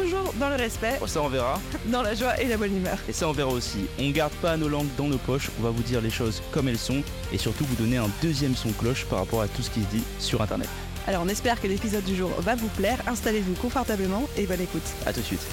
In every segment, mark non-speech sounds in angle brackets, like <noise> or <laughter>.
toujours dans le respect, Oh, ça on verra. <laughs> dans la joie et la bonne humeur. Et ça on verra aussi. On garde pas nos langues dans nos poches, on va vous dire les choses comme elles sont et surtout vous donner un deuxième son cloche par rapport à tout ce qui se dit sur internet. Alors on espère que l'épisode du jour va vous plaire, installez-vous confortablement et bonne écoute. A tout de suite.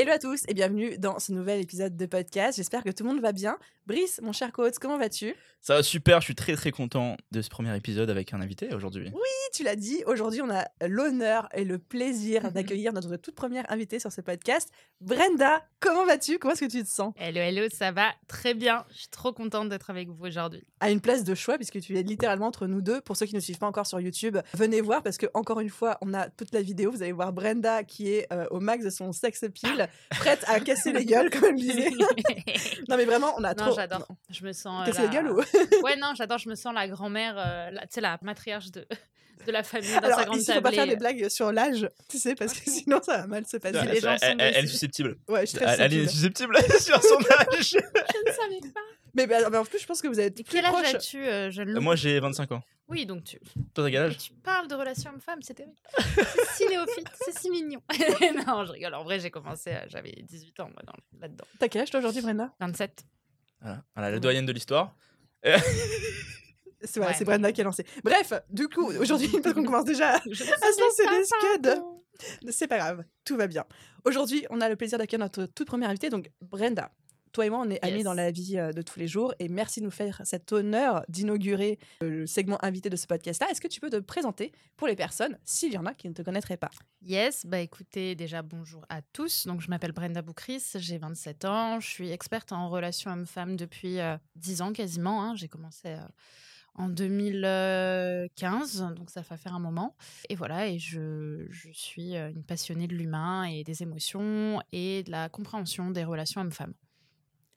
Hello à tous et bienvenue dans ce nouvel épisode de podcast. J'espère que tout le monde va bien. Brice, mon cher coach, comment vas-tu? Ça va super, je suis très très content de ce premier épisode avec un invité aujourd'hui. Oui, tu l'as dit, aujourd'hui on a l'honneur et le plaisir <laughs> d'accueillir notre toute première invitée sur ce podcast. Brenda, comment vas-tu? Comment est-ce que tu te sens? Hello, hello, ça va très bien. Je suis trop contente d'être avec vous aujourd'hui. À une place de choix puisque tu es littéralement entre nous deux. Pour ceux qui ne suivent pas encore sur YouTube, venez voir parce que encore une fois, on a toute la vidéo. Vous allez voir Brenda qui est euh, au max de son sex appeal, prête à casser les gueules comme elle disait. <laughs> non mais vraiment, on a non, trop. j'adore. Je me sens. euh, Casser la- les gueules ou? Ouais, non, j'adore. Je me sens la grand-mère, euh, la- tu sais, la matriarche de, de la famille dans Alors sa grande ici, faut pas faire des blagues sur l'âge, tu sais, parce que <laughs> sinon ça va mal se passer. les gens sont elle, elle est susceptible. Ouais, je suis très Elle, elle est susceptible. <laughs> sur son <laughs> âge. Je ne savais pas. Mais, bah, mais en plus, je pense que vous êtes Et quel âge as-tu, euh, jeune Moi j'ai 25 ans. Oui, donc tu. Toi t'as quel âge tu parles de relations hommes-femmes, c'est terrible. C'est si néophyte, c'est si mignon. non, je rigole. En vrai, j'ai commencé, euh, j'avais 18 ans, moi, dans- là-dedans. T'as quel âge toi aujourd'hui, Brenda? 27. Voilà, Voilà, la doyenne de l'histoire. C'est Ouais. c'est Brenda qui a lancé. Bref, du coup, <laughs> aujourd'hui, parce qu'on commence déjà <laughs> à se lancer des scuds. C'est pas grave, tout va bien. Aujourd'hui, on a le plaisir d'accueillir notre toute première invitée, donc Brenda. Toi et moi, on est amis Yes. dans la vie euh, de tous les jours et merci de nous faire cet honneur d'inaugurer euh, le segment invité de ce podcast-là. Est-ce que tu peux te présenter pour les personnes, s'il y en a qui ne te connaîtraient pas? Yes, bah écoutez, déjà bonjour à tous. Donc je m'appelle Brenda Boukris, j'ai 27 ans, je suis experte en relations hommes-femmes depuis euh, 10 ans quasiment. hein. J'ai commencé euh, en 2015, donc ça va faire un moment. Et voilà, et je, je suis euh, une passionnée de l'humain et des émotions et de la compréhension des relations hommes-femmes.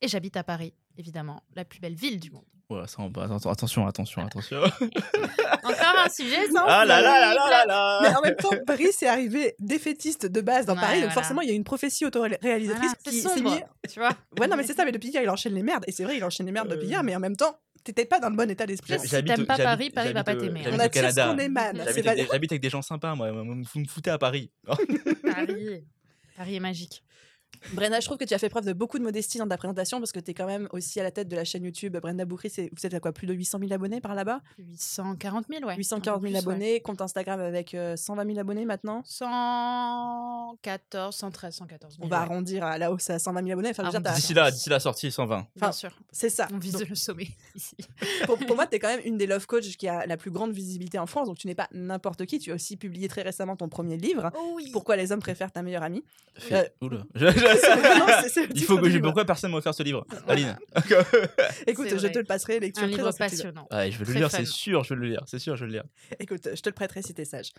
Et j'habite à Paris, évidemment, la plus belle ville du monde. Ouais, ça, attention, attention, attention. <laughs> Encore un sujet sans ah là là là là là Mais là en même temps, Brice est arrivé défaitiste de base dans Ouais, Paris, donc voilà. forcément, il y a une prophétie autoréalisatrice Voilà, qui c'est s'est mise. tu vois? Ouais, non, mais c'est ça, mais depuis hier, il enchaîne les merdes. Et c'est vrai, il enchaîne les merdes depuis Euh. hier, mais en même temps, t'étais pas dans le bon état d'esprit. Si t'aimes pas Paris, Paris va pas t'aimer, hein. On attire ce qu'on émane. J'habite avec des gens sympas, moi. Vous me foutez à Paris. Paris, Paris est magique. Brenda, je trouve que tu as fait preuve de beaucoup de modestie dans ta présentation parce que tu es quand même aussi à la tête de la chaîne YouTube Brenda Boukri. c'est- Vous êtes à quoi Plus de 800 000 abonnés par là-bas? 840 000, ouais. 840 000 Un peu plus, ouais. abonnés, compte Instagram avec euh, 120 000 abonnés maintenant? 114, 113, 114 000. On va ouais. arrondir à la hausse à 120 000 abonnés. Enfin, D'ici là, d'ici la sortie, 120. Bien enfin, sûr. c'est ça. On vise Donc, le sommet <laughs> ici. pour, pour moi, tu es quand même une des love coach qui a la plus grande visibilité en France. Donc, tu n'es pas n'importe qui. Tu as aussi publié très récemment ton premier livre. Oh oui. Pourquoi les hommes préfèrent ta meilleure amie? Fait- Oula. <laughs> <laughs> Non, Il faut que je... Pourquoi personne m'a offert ce livre Aline <laughs> Écoute, je te le passerai. Lecture Un très livre passionnant. Ouais, Je vais le lire, c'est sûr, je vais le lire. C'est sûr, je vais le lire. Écoute, je te le prêterai si t'es sage.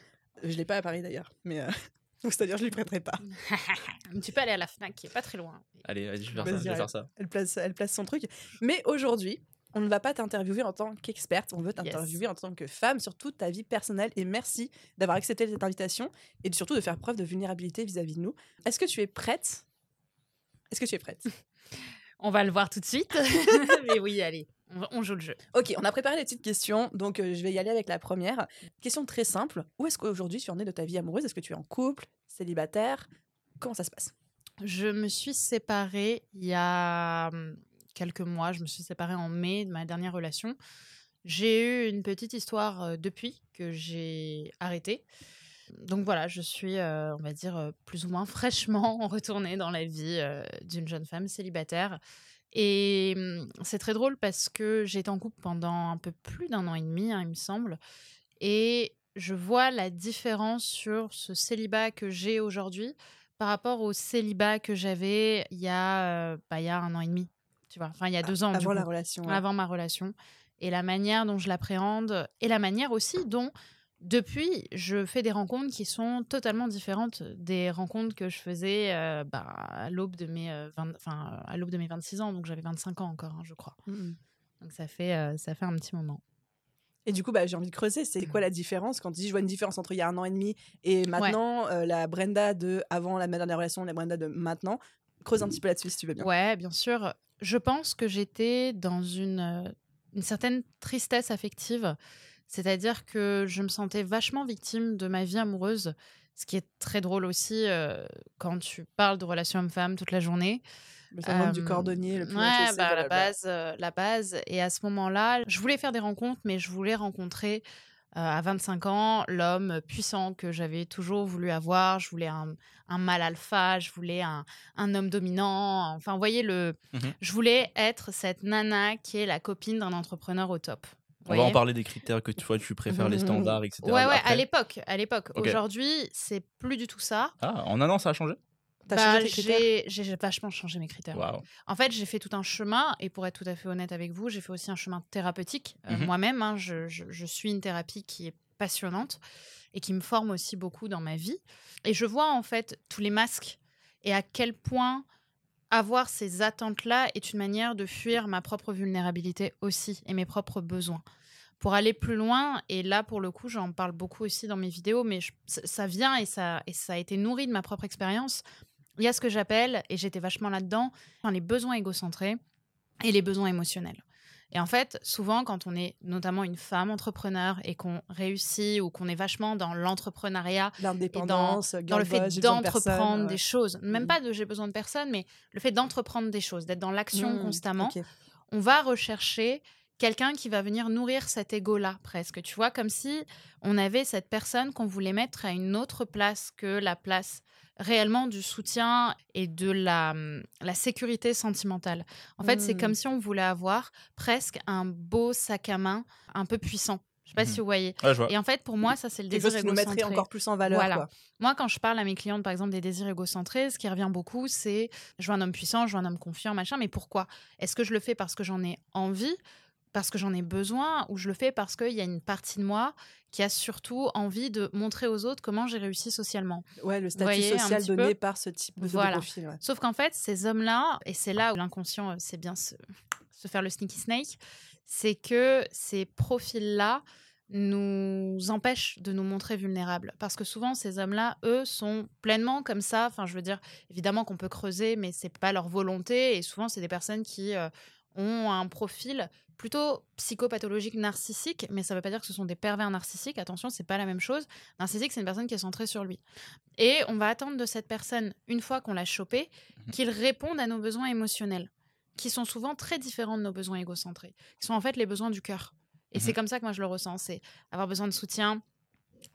Je l'ai pas à Paris d'ailleurs, mais euh, <laughs> c'est-à-dire je lui prêterai pas. tu peux aller à la FNAC qui est pas très loin. Allez, vas-y, je vais faire ça. Je vais faire ça. Elle place, elle place son truc. Mais aujourd'hui, on ne va pas t'interviewer en tant qu'experte, on veut t'interviewer en tant que femme sur toute ta vie personnelle. Et merci d'avoir accepté cette invitation et surtout de faire preuve de vulnérabilité vis-à-vis de nous. Est-ce que tu es prête Est-ce que tu es prête? On va le voir tout de suite. <laughs> Mais oui, allez, on, joue le jeu. Ok, on a préparé des petites questions, donc euh, je vais y aller avec la première. Question très simple. Où est-ce qu'aujourd'hui tu en es de ta vie amoureuse? Est-ce que tu es en couple, célibataire? Comment ça se passe? Je me suis séparée il y a hum, quelques mois. Je me suis séparée en mai de ma dernière relation. J'ai eu une petite histoire euh, depuis que j'ai arrêté. Donc voilà, je suis, euh, on va dire, euh, plus ou moins fraîchement <laughs> retournée dans la vie euh, d'une jeune femme célibataire. Et hum, c'est très drôle parce que j'ai été en couple pendant un peu plus d'un an et demi, hein, il me semble. Et je vois la différence sur ce célibat que j'ai aujourd'hui par rapport au célibat que j'avais il y a, bah, il y a un an et demi. Tu vois, enfin il y a deux ans. Avant la coup relation. ouais. avant ma relation et la manière dont je l'appréhende et la manière aussi dont Depuis, je fais des rencontres qui sont totalement différentes des rencontres que je faisais euh, bah, à l'aube de mes euh, 20 enfin, à l'aube de mes 26 ans, donc j'avais 25 ans encore, hein, je crois. Mhm. Donc ça fait euh, ça fait un petit moment. Et du coup, bah, j'ai envie de creuser. C'est quoi la différence quand tu dis je vois une différence entre il y a un an et demi et maintenant euh, la Brenda de avant la ma dernière relation, la Brenda de maintenant? Creuse un petit peu là-dessus si tu veux bien. Ouais, bien sûr. Je pense que j'étais dans une, une certaine tristesse affective. C'est-à-dire que je me sentais vachement victime de ma vie amoureuse, ce qui est très drôle aussi euh, quand tu parles de relations hommes-femmes toute la journée. Le syndrome du cordonnier, le plus Ouais, HSC, bah, la base, euh, la base. Et à ce moment-là, je voulais faire des rencontres, mais je voulais rencontrer euh, à 25 ans l'homme puissant que j'avais toujours voulu avoir. Je voulais un, un mâle alpha, je voulais un, un homme dominant. Enfin, vous voyez, le... Mhm. je voulais être cette nana qui est la copine d'un entrepreneur au top. On va en parler des critères que tu vois, tu préfères les standards, etc. Ouais, ouais, à l'époque. À l'époque. Aujourd'hui, c'est plus du tout ça. Ah, en un an, ça a changé? T'as Bah, changé tes critères? j'ai vachement changé mes critères. Waouh. En fait, j'ai fait tout un chemin, et pour être tout à fait honnête avec vous, j'ai fait aussi un chemin thérapeutique. Euh. Moi-même, hein, je, je- je suis une thérapie qui est passionnante et qui me forme aussi beaucoup dans ma vie. Et je vois en fait tous les masques et à quel point avoir ces attentes-là est une manière de fuir ma propre vulnérabilité aussi et mes propres besoins. Pour aller plus loin, et là pour le coup j'en parle beaucoup aussi dans mes vidéos, mais ça vient et ça, et ça a été nourri de ma propre expérience, il y a ce que j'appelle, et j'étais vachement là-dedans, les besoins égocentrés et les besoins émotionnels. Et en fait, souvent, quand on est notamment une femme entrepreneur et qu'on réussit ou qu'on est vachement dans l'entrepreneuriat, L'indépendance, dans le fait d'entreprendre des choses, même Mhm. pas de j'ai besoin de personne, mais le fait d'entreprendre des choses, d'être dans l'action constamment, Mmh, Ok. on va rechercher quelqu'un qui va venir nourrir cet ego-là, presque. Tu vois, comme si on avait cette personne qu'on voulait mettre à une autre place que la place réellement du soutien et de la, hum, la sécurité sentimentale. En fait, c'est Mm. comme si on voulait avoir presque un beau sac à main un peu puissant. Je sais pas si vous voyez. Ouais. Et en fait, pour moi, ça, c'est le désir qui nous mettrait égocentré. encore plus en valeur. Voilà. quoi. Moi, quand je parle à mes clientes, par exemple, des désirs égocentrés, ce qui revient beaucoup, c'est je veux un homme puissant, je veux un homme confiant, machin. Mais pourquoi? Est-ce que je le fais parce que j'en ai envie, parce que j'en ai besoin, ou je le fais parce qu'il y a une partie de moi qui a surtout envie de montrer aux autres comment j'ai réussi socialement Ouais, le statut voyez social petit peu donné par ce type de, de Voilà. profil. ouais. Sauf qu'en fait, ces hommes-là, et c'est là où l'inconscient euh, sait bien se, se faire le sneaky snake, c'est que ces profils-là nous empêchent de nous montrer vulnérables. Parce que souvent, ces hommes-là, eux, sont pleinement comme ça. Enfin, je veux dire, évidemment qu'on peut creuser, mais c'est pas leur volonté. Et souvent, c'est des personnes qui euh, ont un profil plutôt psychopathologique narcissique, mais ça veut pas dire que ce sont des pervers narcissiques. Attention, c'est pas la même chose. Narcissique, c'est une personne qui est centrée sur lui. Et on va attendre de cette personne, une fois qu'on l'a chopé, qu'il réponde à nos besoins émotionnels, qui sont souvent très différents de nos besoins égocentrés, qui sont en fait les besoins du cœur. Et Mhm. c'est comme ça que moi je le ressens, c'est avoir besoin de soutien,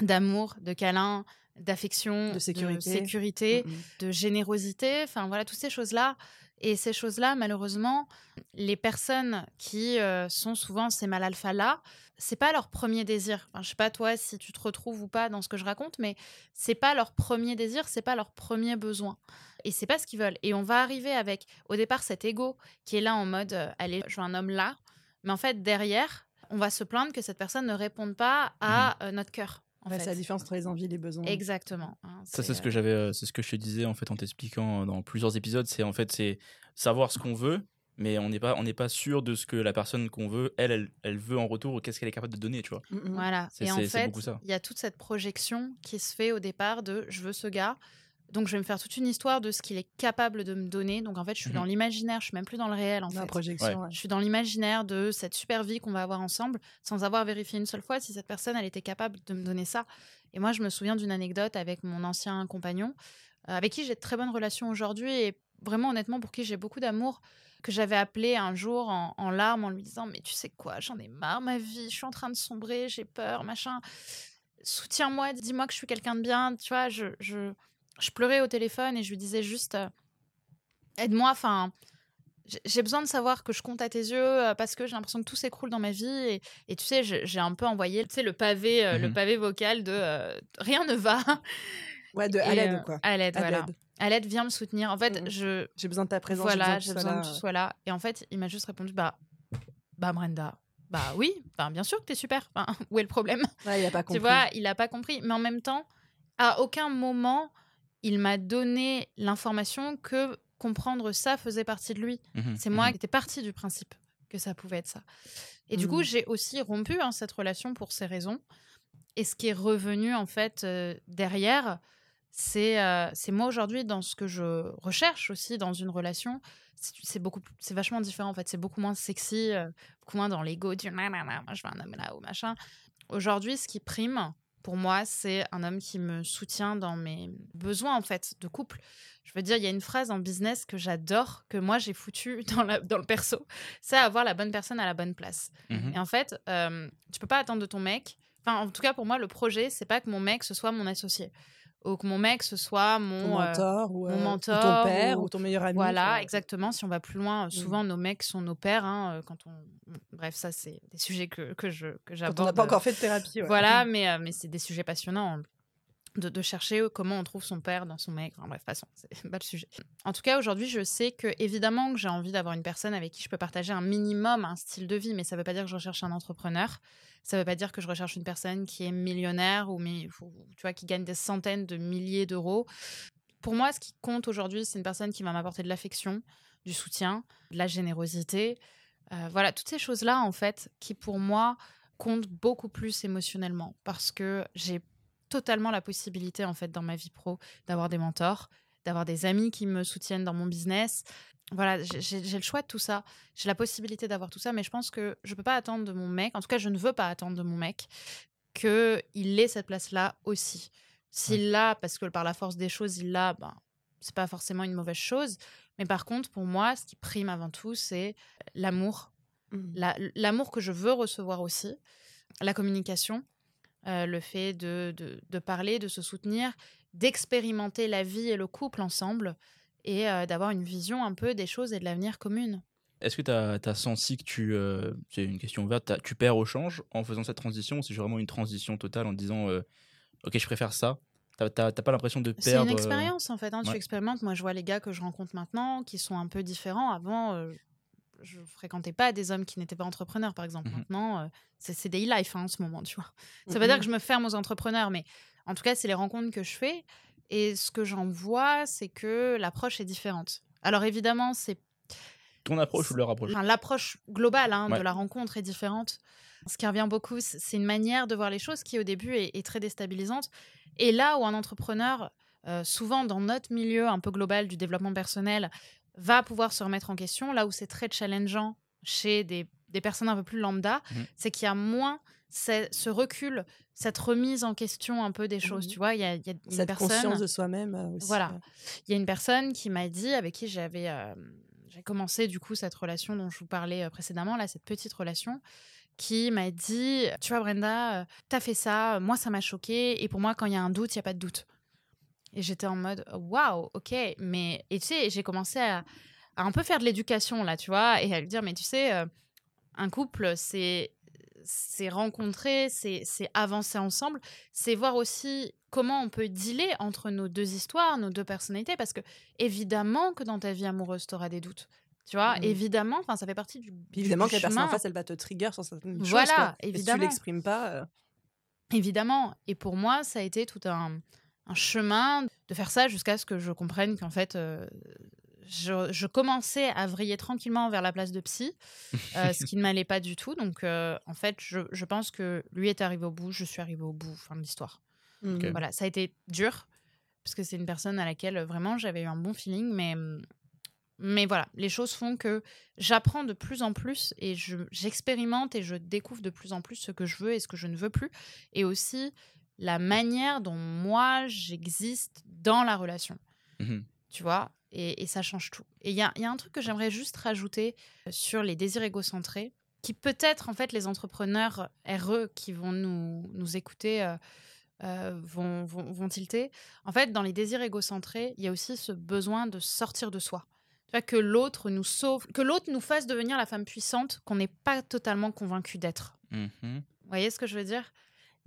d'amour, de câlin, d'affection, De sécurité. sécurité, Mhm. de générosité, enfin voilà, toutes ces choses-là. Et ces choses-là, malheureusement, les personnes qui euh, sont souvent ces mal alpha là, c'est pas leur premier désir. Enfin, je sais pas toi si tu te retrouves ou pas dans ce que je raconte, mais c'est pas leur premier désir, c'est pas leur premier besoin. Et c'est pas ce qu'ils veulent. Et on va arriver avec, au départ, cet ego qui est là en mode, euh, allez, je veux un homme là. Mais en fait, derrière, on va se plaindre que cette personne ne réponde pas à euh, notre cœur. En Ouais, fait. c'est la différence entre les envies et les besoins. Exactement. hein, Ça, c'est ce euh, que j'avais, euh, c'est ce que je te disais en fait en t'expliquant euh, dans plusieurs épisodes. C'est en fait c'est savoir ce qu'on veut, mais on n'est pas on n'est pas sûr de ce que la personne qu'on veut, elle, elle, elle veut en retour ou qu'est-ce qu'elle est capable de donner, tu vois. Voilà. C'est- Et en fait, beaucoup ça. il y a toute cette projection qui se fait au départ de je veux ce gars. Donc, je vais me faire toute une histoire de ce qu'il est capable de me donner. Donc, en fait, je suis Mhm. dans l'imaginaire, je suis même plus dans le réel, en La fait. projection. ouais. Je suis dans l'imaginaire de cette super vie qu'on va avoir ensemble, sans avoir vérifié une seule fois si cette personne, elle était capable de me donner ça. Et moi, je me souviens d'une anecdote avec mon ancien compagnon, euh, avec qui j'ai de très bonnes relations aujourd'hui, et vraiment, honnêtement, pour qui j'ai beaucoup d'amour, que j'avais appelé un jour en, en larmes en lui disant Mais tu sais quoi, j'en ai marre, ma vie, je suis en train de sombrer, j'ai peur, machin. Soutiens-moi, dis-moi que je suis quelqu'un de bien. Tu vois, je, je, je pleurais au téléphone et je lui disais juste euh, Aide-moi, enfin j'ai- besoin de savoir que je compte à tes yeux euh, parce que j'ai l'impression que tout s'écroule dans ma vie et, et tu sais j'ai un peu envoyé tu sais le pavé euh, le Mhm. pavé vocal de euh, rien ne va Ouais, de à Et, l'aide, euh, quoi. à l'aide À voilà l'aide. à l'aide viens me soutenir en fait Mhm. je J'ai besoin de ta présence. voilà j'ai besoin besoin que que tu sois là. et en fait il m'a juste répondu bah bah Brenda Bah oui, enfin, bien sûr que t'es super. Enfin, <laughs> où est le problème? Ouais, il a pas compris. Tu vois, il a pas compris. Mais en même temps, à aucun moment, il m'a donné l'information que comprendre ça faisait partie de lui. Mhm, C'est moi mhm. qui étais partie du principe que ça pouvait être ça. Et du coup, Mhm. j'ai aussi rompu hein, cette relation pour ces raisons. Et ce qui est revenu en fait euh, derrière, c'est euh, c'est moi aujourd'hui dans ce que je recherche aussi dans une relation. C'est beaucoup, c'est vachement différent en fait. C'est beaucoup moins sexy, euh, beaucoup moins dans l'ego du nanana, moi je veux un homme là ou machin. Aujourd'hui, ce qui prime pour moi, c'est un homme qui me soutient dans mes besoins en fait de couple. Je veux dire, il y a une phrase en business que j'adore, que moi j'ai foutu <laughs> dans, la, dans le perso, c'est avoir la bonne personne à la bonne place. Mhm. Et en fait, euh, tu peux pas attendre de ton mec. Enfin, en tout cas, pour moi, le projet, c'est pas que mon mec ce soit mon associé ou que mon mec ce soit mon, euh, mentor, ou, mon euh, ou mentor, ton père ou- ou, ton meilleur ami. voilà, exactement. Si on va plus loin, euh, souvent nos mecs sont nos pères. hein, quand on, bref, ça c'est des sujets que que je que Quand j'aborde. on n'a pas encore fait de thérapie. ouais. voilà, mais, euh, mais c'est des sujets passionnants hein, de, de chercher comment on trouve son père dans son mec. Enfin, bref, façon, c'est <laughs> pas le sujet. En tout cas, aujourd'hui, je sais que évidemment que j'ai envie d'avoir une personne avec qui je peux partager un minimum un style de vie, mais ça veut pas dire que je recherche un entrepreneur. Ça veut pas dire que je recherche une personne qui est millionnaire ou, mais, tu vois, qui gagne des centaines de milliers d'euros. Pour moi, ce qui compte aujourd'hui, c'est une personne qui va m'apporter de l'affection, du soutien, de la générosité. Euh, voilà, toutes ces choses-là, en fait, qui pour moi comptent beaucoup plus émotionnellement parce que j'ai totalement la possibilité, en fait, dans ma vie pro, d'avoir des mentors, d'avoir des amis qui me soutiennent dans mon business. Voilà, j'ai- le choix de tout ça. J'ai la possibilité d'avoir tout ça, mais je pense que je peux pas attendre de mon mec, en tout cas, je ne veux pas attendre de mon mec qu'il ait cette place-là aussi. S'il l'a, parce que par la force des choses, il l'a, ben, c'est pas forcément une mauvaise chose. Mais par contre, pour moi, ce qui prime avant tout, c'est l'amour. La- L'amour que je veux recevoir aussi, la communication, euh, le fait de, de, de parler, de se soutenir, d'expérimenter la vie et le couple ensemble et euh, d'avoir une vision un peu des choses et de l'avenir commune. Est-ce que tu as, senti que tu. euh, c'est une question ouverte. Tu perds au change en faisant cette transition ou c'est vraiment une transition totale en disant euh, Ok, je préfère ça? T'as pas l'impression de C'est perdre. une euh, expérience en fait. hein, Tu expérimentes. Moi, je vois les gars que je rencontre maintenant qui sont un peu différents. Avant, euh, je fréquentais pas des hommes qui n'étaient pas entrepreneurs, par exemple. Mhm. Maintenant, euh, c'est c'est des e-life hein, en ce moment, tu vois. Ça veut Mhm. dire que je me ferme aux entrepreneurs, mais en tout cas, c'est les rencontres que je fais. Et ce que j'en vois, c'est que l'approche est différente. Alors évidemment, c'est Ton approche ou leur approche? Enfin, l'approche globale hein, Ouais. de la rencontre est différente. Ce qui revient beaucoup, c'est une manière de voir les choses qui, au début, est, est très déstabilisante. Et là où un entrepreneur, euh, souvent dans notre milieu un peu global du développement personnel, va pouvoir se remettre en question, là où c'est très challengeant chez des, des personnes un peu plus lambda, Mhm. c'est qu'il y a moins ce, recul, cette remise en question un peu des choses. Mhm. Tu vois, il y a, il y a une Cette personne. conscience de soi-même euh, aussi. Voilà. Il y a une personne qui m'a dit, avec qui j'avais euh, j'ai commencé du coup cette relation dont je vous parlais euh, précédemment, là, cette petite relation, qui m'a dit, tu vois Brenda, t'as fait ça, moi ça m'a choqué, et pour moi quand il y a un doute, il y a pas de doute. Et j'étais en mode, waouh, ok, mais et tu sais, j'ai commencé à, à un peu faire de l'éducation là, tu vois, et à lui dire, mais tu sais, un couple, c'est c'est rencontrer, c'est avancer ensemble, c'est voir aussi comment on peut dealer entre nos deux histoires, nos deux personnalités, parce que évidemment que dans ta vie amoureuse, tu auras des doutes. Tu vois, Mhm. évidemment, ça fait partie du. Évidemment du que la personne en chemin. face, elle va te trigger sur certaines choses. Voilà. Et si tu évidemment. l'exprimes pas. euh, Évidemment. Et pour moi, ça a été tout un, un chemin de faire ça jusqu'à ce que je comprenne qu'en fait, euh, je, je commençais à vriller tranquillement vers la place de psy, euh, ce qui ne m'allait pas du tout. Donc, euh, en fait, je, je pense que lui est arrivé au bout, je suis arrivée au bout, fin de l'histoire. Voilà, ça a été dur, parce que c'est une personne à laquelle euh, vraiment j'avais eu un bon feeling, mais, hum, mais voilà, les choses font que j'apprends de plus en plus et je- j'expérimente et je découvre de plus en plus ce que je veux et ce que je ne veux plus, et aussi la manière dont moi j'existe dans la relation, Mhm. tu vois, et, et ça change tout. Et il y a, il y a un truc que j'aimerais juste rajouter euh, sur les désirs égocentrés, qui peut-être en fait les entrepreneurs RE qui vont nous, nous écouter euh, euh, vont, vont, vont tilter. En fait, dans les désirs égocentrés, il y a aussi ce besoin de sortir de soi. Tu vois, que l'autre nous sauve, que l'autre nous fasse devenir la femme puissante qu'on n'est pas totalement convaincu d'être. Mhm. Vous voyez ce que je veux dire?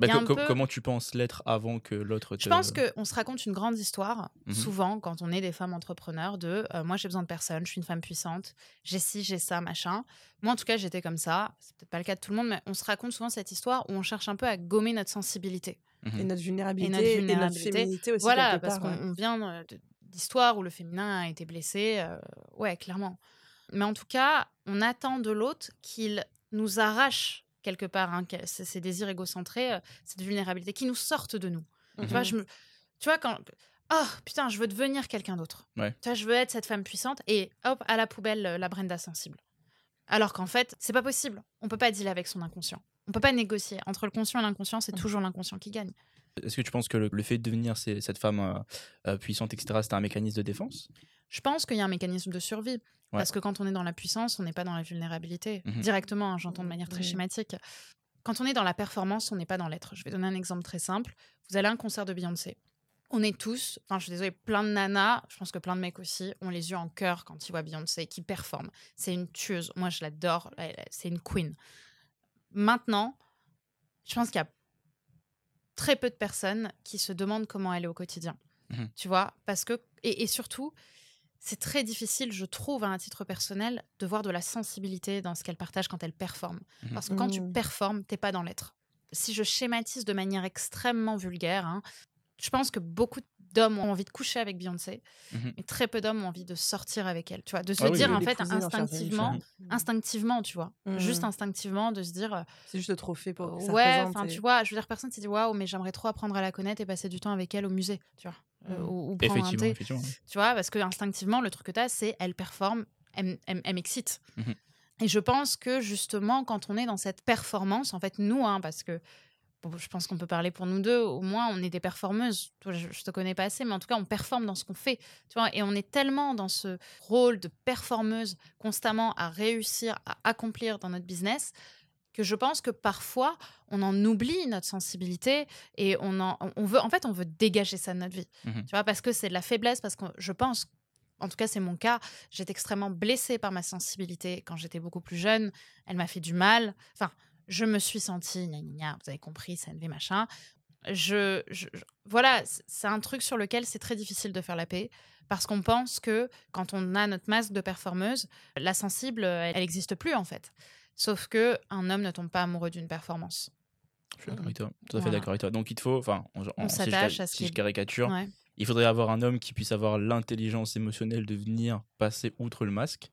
Bah, co- peu- Comment tu penses l'être avant que l'autre te... Je pense qu'on se raconte une grande histoire, Mhm. souvent, quand on est des femmes entrepreneurs, de euh, moi j'ai besoin de personne, je suis une femme puissante, j'ai ci, j'ai ça, machin. Moi en tout cas, j'étais comme ça. C'est peut-être pas le cas de tout le monde, mais on se raconte souvent cette histoire où on cherche un peu à gommer notre sensibilité. Mhm. Et notre vulnérabilité, Et notre et vulnérabilité. notre féminité aussi. voilà, parce part, qu'on ouais. on vient euh, de- d'histoires où le féminin a été blessé. euh, ouais, clairement. Mais en tout cas, on attend de l'autre qu'il nous arrache quelque part hein, ces désirs égocentrés, euh, cette vulnérabilité, qui nous sortent de nous. Tu vois, Mhm. je me... tu vois, quand. Oh putain, je veux devenir quelqu'un d'autre. Ouais. Tu vois, je veux être cette femme puissante et hop, à la poubelle, euh, la Brenda sensible. Alors qu'en fait, c'est pas possible. On peut pas dealer avec son inconscient. On peut pas négocier. Entre le conscient et l'inconscient, c'est Mhm. toujours l'inconscient qui gagne. Est-ce que tu penses que le, le fait de devenir ces- cette femme euh, euh, puissante, etc., c'est un mécanisme de défense? Je pense qu'il y a un mécanisme de survie. Parce que quand on est dans la puissance, on n'est pas dans la vulnérabilité. Mhm. Directement, hein, j'entends de manière très schématique. Quand on est dans la performance, on n'est pas dans l'être. Je vais donner un exemple très simple. Vous allez à un concert de Beyoncé. On est tous, enfin je suis désolée, plein de nanas, je pense que plein de mecs aussi, ont les yeux en cœur quand ils voient Beyoncé qui performe. C'est une tueuse. Moi, je l'adore. C'est une queen. Maintenant, je pense qu'il y a très peu de personnes qui se demandent comment elle est au quotidien. Mhm. Tu vois Parce que, et, et surtout, c'est très difficile, je trouve, à un titre personnel, de voir de la sensibilité dans ce qu'elle partage quand elle performe. Mhm. Parce que quand tu Mhm. performes, t'es pas dans l'être. Si je schématise de manière extrêmement vulgaire, hein, je pense que beaucoup d'hommes ont envie de coucher avec Beyoncé, Mhm. mais très peu d'hommes ont envie de sortir avec elle. Tu vois, de se Ah dire oui. en fait instinctivement, famille. instinctivement, tu vois, Mhm. juste instinctivement de se dire euh, C'est juste le trophée pour ouais, enfin et- tu vois, je veux dire personne s'est dit waouh, mais j'aimerais trop apprendre à la connaître et passer du temps avec elle au musée, tu vois, euh, Mhm. ou, ou prendre un Effectivement, thé, effectivement. tu vois, parce que instinctivement le truc que tu as c'est elle performe, elle, elle- elle m'excite. Mhm. Et je pense que justement quand on est dans cette performance, en fait nous, hein, parce que bon, je pense qu'on peut parler pour nous deux, au moins on est des performeuses. Toi, je, je te connais pas assez, mais en tout cas on performe dans ce qu'on fait, tu vois, et on est tellement dans ce rôle de performeuse constamment à réussir à accomplir dans notre business que je pense que parfois on en oublie notre sensibilité et on en on veut en fait on veut dégager ça de notre vie. Mhm. tu vois parce que c'est de la faiblesse parce que je pense en tout cas c'est mon cas j'étais extrêmement blessée par ma sensibilité quand j'étais beaucoup plus jeune. Elle m'a fait du mal. Enfin je me suis sentie gna gna gna, vous avez compris ça ne machin je, je- je- voilà c'est un truc sur lequel c'est très difficile de faire la paix parce qu'on pense que quand on a notre masque de performeuse la sensible elle n'existe plus en fait Sauf que un homme ne tombe pas amoureux d'une performance. Je suis d'accord avec toi. Tout à fait Voilà. d'accord avec toi. Donc il te faut, enfin, en- en- si je s'attache ca- à ce si je caricature, Ouais. il faudrait avoir un homme qui puisse avoir l'intelligence émotionnelle de venir passer outre le masque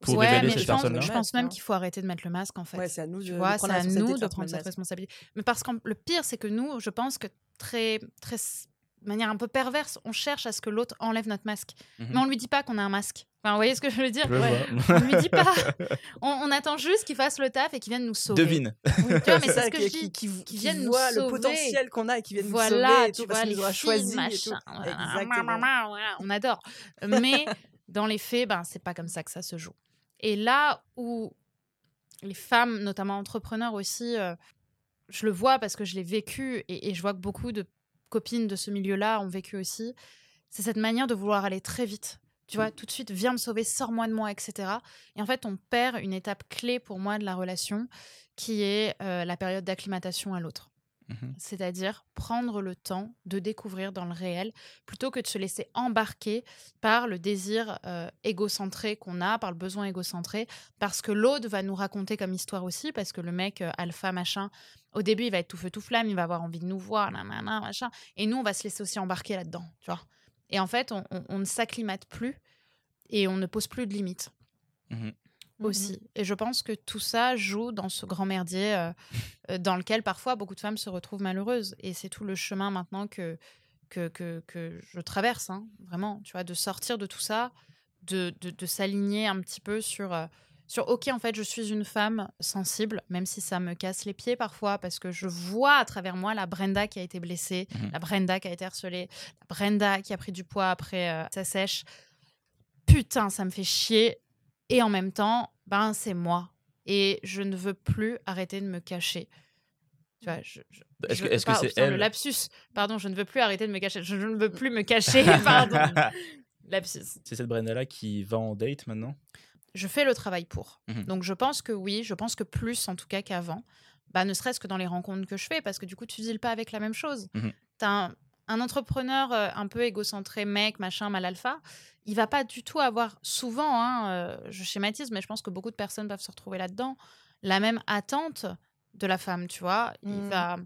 pour Ouais, révéler mais cette je pense, personne-là. je pense Ouais, même qu'il faut arrêter de mettre le masque en fait. Ouais, c'est à nous de, tu de vois, prendre à responsabilité nous de prendre cette responsabilité. Mais parce que le pire, c'est que nous, je pense que très, très, de manière un peu perverse, on cherche à ce que l'autre enlève notre masque. Mhm. Mais on lui dit pas qu'on a un masque. Enfin, vous voyez ce que je veux dire? Je Ouais. vois. On lui dit pas. <laughs> On, on attend juste qu'il fasse le taf et qu'il vienne nous sauver. Devine. Tu vois, mais C'est ce que qui, je dis. qui, qui qui viennent nous voient le sauver. potentiel qu'on a et qui viennent nous Voilà, sauver et tu tout, vois, parce qu'ils les nous aura filles, choisi et machin, tout. voilà, Exactement. voilà, on adore. Mais dans les faits, ben, c'est pas comme ça que ça se joue. Et là où les femmes, notamment entrepreneurs aussi, euh, je le vois parce que je l'ai vécu et, et je vois que beaucoup de copines de ce milieu-là ont vécu aussi, c'est cette manière de vouloir aller très vite. Tu vois, tout de suite, viens me sauver, sors-moi de moi, etc. Et en fait, on perd une étape clé pour moi de la relation qui est euh, la période d'acclimatation à l'autre Mhm. c'est-à-dire prendre le temps de découvrir dans le réel plutôt que de se laisser embarquer par le désir euh, égocentré qu'on a, par le besoin égocentré, parce que l'autre va nous raconter comme histoire aussi, parce que le mec euh, alpha machin, au début il va être tout feu tout flamme, il va avoir envie de nous voir, nanana, machin, et nous on va se laisser aussi embarquer là-dedans, tu vois? Et en fait on, on- on ne s'acclimate plus et on ne pose plus de limites Mhm. Aussi. Et je pense que tout ça joue dans ce grand merdier euh, euh, dans lequel parfois beaucoup de femmes se retrouvent malheureuses. Et c'est tout le chemin maintenant que, que, que, que je traverse, hein, vraiment, tu vois, de sortir de tout ça, de, de, de s'aligner un petit peu sur, euh, sur, ok, en fait, je suis une femme sensible, même si ça me casse les pieds parfois, parce que je vois à travers moi la Brenda qui a été blessée, Mhm. la Brenda qui a été harcelée, la Brenda qui a pris du poids après euh, sa sèche. Putain, ça me fait chier. Et en même temps, ben c'est moi. Et je ne veux plus arrêter de me cacher. Tu vois, je, je- Est-ce que est-ce que pas- oh, c'est putain, le elle lapsus. Pardon, je ne veux plus arrêter de me cacher. Je ne veux plus me cacher. <laughs> Pardon. lapsus. C'est cette Brenda-là qui va en date maintenant? Je fais le travail pour. Mhm. Donc je pense que oui, je pense que plus en tout cas qu'avant. bah, ne serait-ce que dans les rencontres que je fais, parce que du coup, tu deals pas avec la même chose. Mhm. Tu as un, entrepreneur euh, un peu égocentré, mec, machin, mal alpha, il va pas du tout avoir souvent, hein, euh, je schématise, mais je pense que beaucoup de personnes peuvent se retrouver là-dedans, la même attente de la femme, tu vois. Il Mhm. va...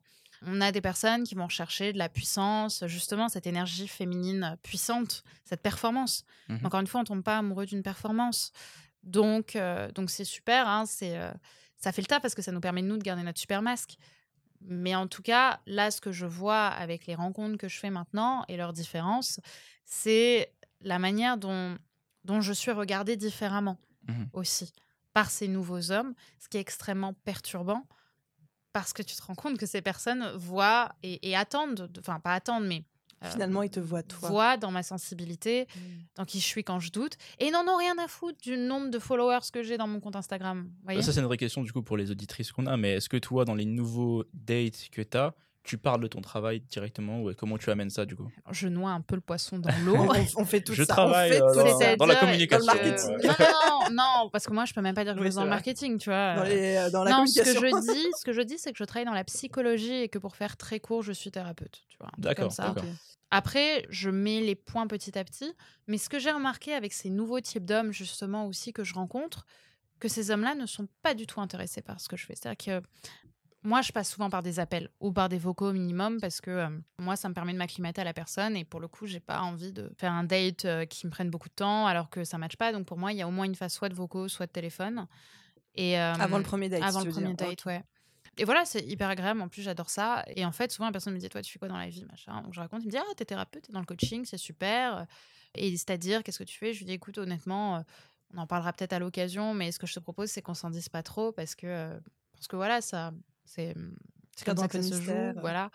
On a des personnes qui vont chercher de la puissance, justement cette énergie féminine puissante, cette performance. Mhm. Encore une fois, on tombe pas amoureux d'une performance. Donc, euh, donc c'est super. hein, c'est, euh, ça fait le tas parce que ça nous permet de nous de garder notre super masque. Mais en tout cas, là, ce que je vois avec les rencontres que je fais maintenant et leurs différences, c'est la manière dont, dont je suis regardée différemment Mhm. aussi par ces nouveaux hommes, ce qui est extrêmement perturbant parce que tu te rends compte que ces personnes voient et, et attendent, de- enfin pas attendent, mais Finalement, il te voit toi. voient dans ma sensibilité, dans qui je suis quand je doute, et ils n'en ont rien à foutre du nombre de followers que j'ai dans mon compte Instagram. voyez Ça, c'est une vraie question du coup pour les auditrices qu'on a. Mais est-ce que toi, dans les nouveaux dates que tu as, tu parles de ton travail directement ou comment tu amènes ça du coup? Je noie un peu le poisson dans <laughs> On, l'eau. on- fait tout Je ça. travaille, on fait euh, tout dans- la communication. Dans le marketing. Non, non, non, non, parce que moi, je peux même pas dire que Oui, je suis dans le marketing, tu vois. Dans, euh. les- euh, dans la non, ce que je <laughs> dis, ce que je dis, c'est que je travaille dans la psychologie et que pour faire très court, je suis thérapeute. Tu vois, D'accord. Après, je mets les points petit à petit. Mais ce que j'ai remarqué avec ces nouveaux types d'hommes, justement, aussi que je rencontre, que ces hommes-là ne sont pas du tout intéressés par ce que je fais. C'est-à-dire que moi, je passe souvent par des appels ou par des vocaux au minimum parce que euh, moi, ça me permet de m'acclimater à la personne. Et pour le coup, j'ai pas envie de faire un date euh, qui me prenne beaucoup de temps alors que ça matche pas. Donc pour moi, il y a au moins une phase soit de vocaux, soit de téléphone. Et, euh, Avant le premier date. avant le premier date, ouais. Et voilà, c'est hyper agréable. En plus, j'adore ça. Et en fait, souvent, la personne me dit Toi, tu fais quoi dans la vie machin? Donc, je raconte. Il me dit Ah, t'es thérapeute, t'es dans le coaching, c'est super. Et c'est-à-dire, qu'est-ce que tu fais? Je lui dis Écoute, honnêtement, euh, on en parlera peut-être à l'occasion, mais ce que je te propose, c'est qu'on s'en dise pas trop parce que, euh, parce que voilà, ça, c'est c'est comme ça que ça se joue. Voilà.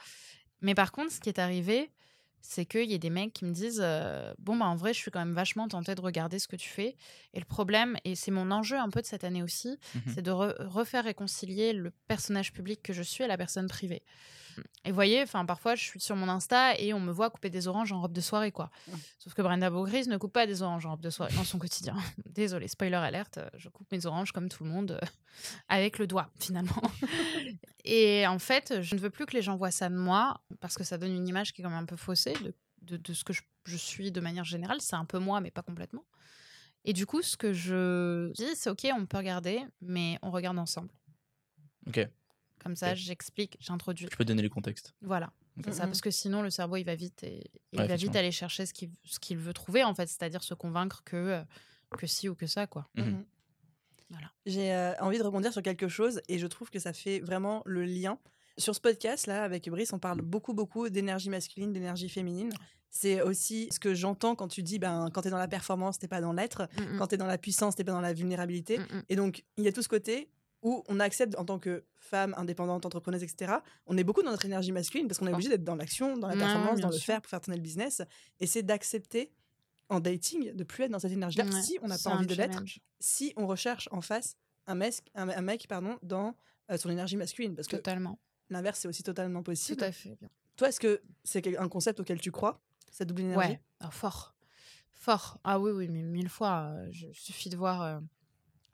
Mais par contre, ce qui est arrivé, c'est qu'il y a des mecs qui me disent euh, Bon, bah, en vrai, je suis quand même vachement tentée de regarder ce que tu fais. Et le problème, et c'est mon enjeu un peu de cette année aussi, Mhm. c'est de re- refaire réconcilier le personnage public que je suis et la personne privée. Et vous voyez, enfin parfois je suis sur mon Insta et on me voit couper des oranges en robe de soirée quoi. Ouais. Sauf que Brenda Beaugris ne coupe pas des oranges en robe de soirée dans son quotidien. <laughs> Désolée, spoiler alerte, je coupe mes oranges comme tout le monde euh, avec le doigt finalement. <laughs> et en fait, je ne veux plus que les gens voient ça de moi parce que ça donne une image qui est quand même un peu faussée de, de, de ce que je, je suis de manière générale. C'est un peu moi mais pas complètement. Et du coup, ce que je dis, c'est ok, on peut regarder, mais on regarde ensemble. Ok, Comme ça, j'explique, j'introduis. je peux donner le contexte. Voilà, c'est ça. Mhm. Parce que sinon, le cerveau, il va vite et il Ouais, va vite aller chercher ce qu'il ce qu'il veut trouver, en fait, c'est-à-dire se convaincre que, euh, que si ou que ça, quoi. Mhm. Mhm. Voilà. J'ai euh, envie de rebondir sur quelque chose et je trouve que ça fait vraiment le lien. Sur ce podcast, là, avec Brice, on parle beaucoup, beaucoup d'énergie masculine, d'énergie féminine. C'est aussi ce que j'entends quand tu dis, ben, quand tu es dans la performance, t'es pas dans l'être. Mm, mm, Quand tu es dans la puissance, t'es pas dans la vulnérabilité. mm, mm. Et donc, il y a tout ce côté où on accepte en tant que femme indépendante, entrepreneuse, etc. On est beaucoup dans notre énergie masculine parce qu'on est obligé d'être dans l'action, dans la performance, dans le sûr. faire pour faire tourner le business. Et c'est d'accepter en dating de plus être dans cette énergie-là Ouais, si on n'a pas envie de l'être, si on recherche en face un, mes- un, un mec pardon, dans euh, son énergie masculine. Parce que l'inverse, c'est aussi totalement Tout possible. à fait. Bien. Toi, est-ce que c'est un concept auquel tu crois, cette double énergie? Ouais, ah, fort. Fort. Ah oui, oui, mais mille fois. euh, je suffit de voir. euh,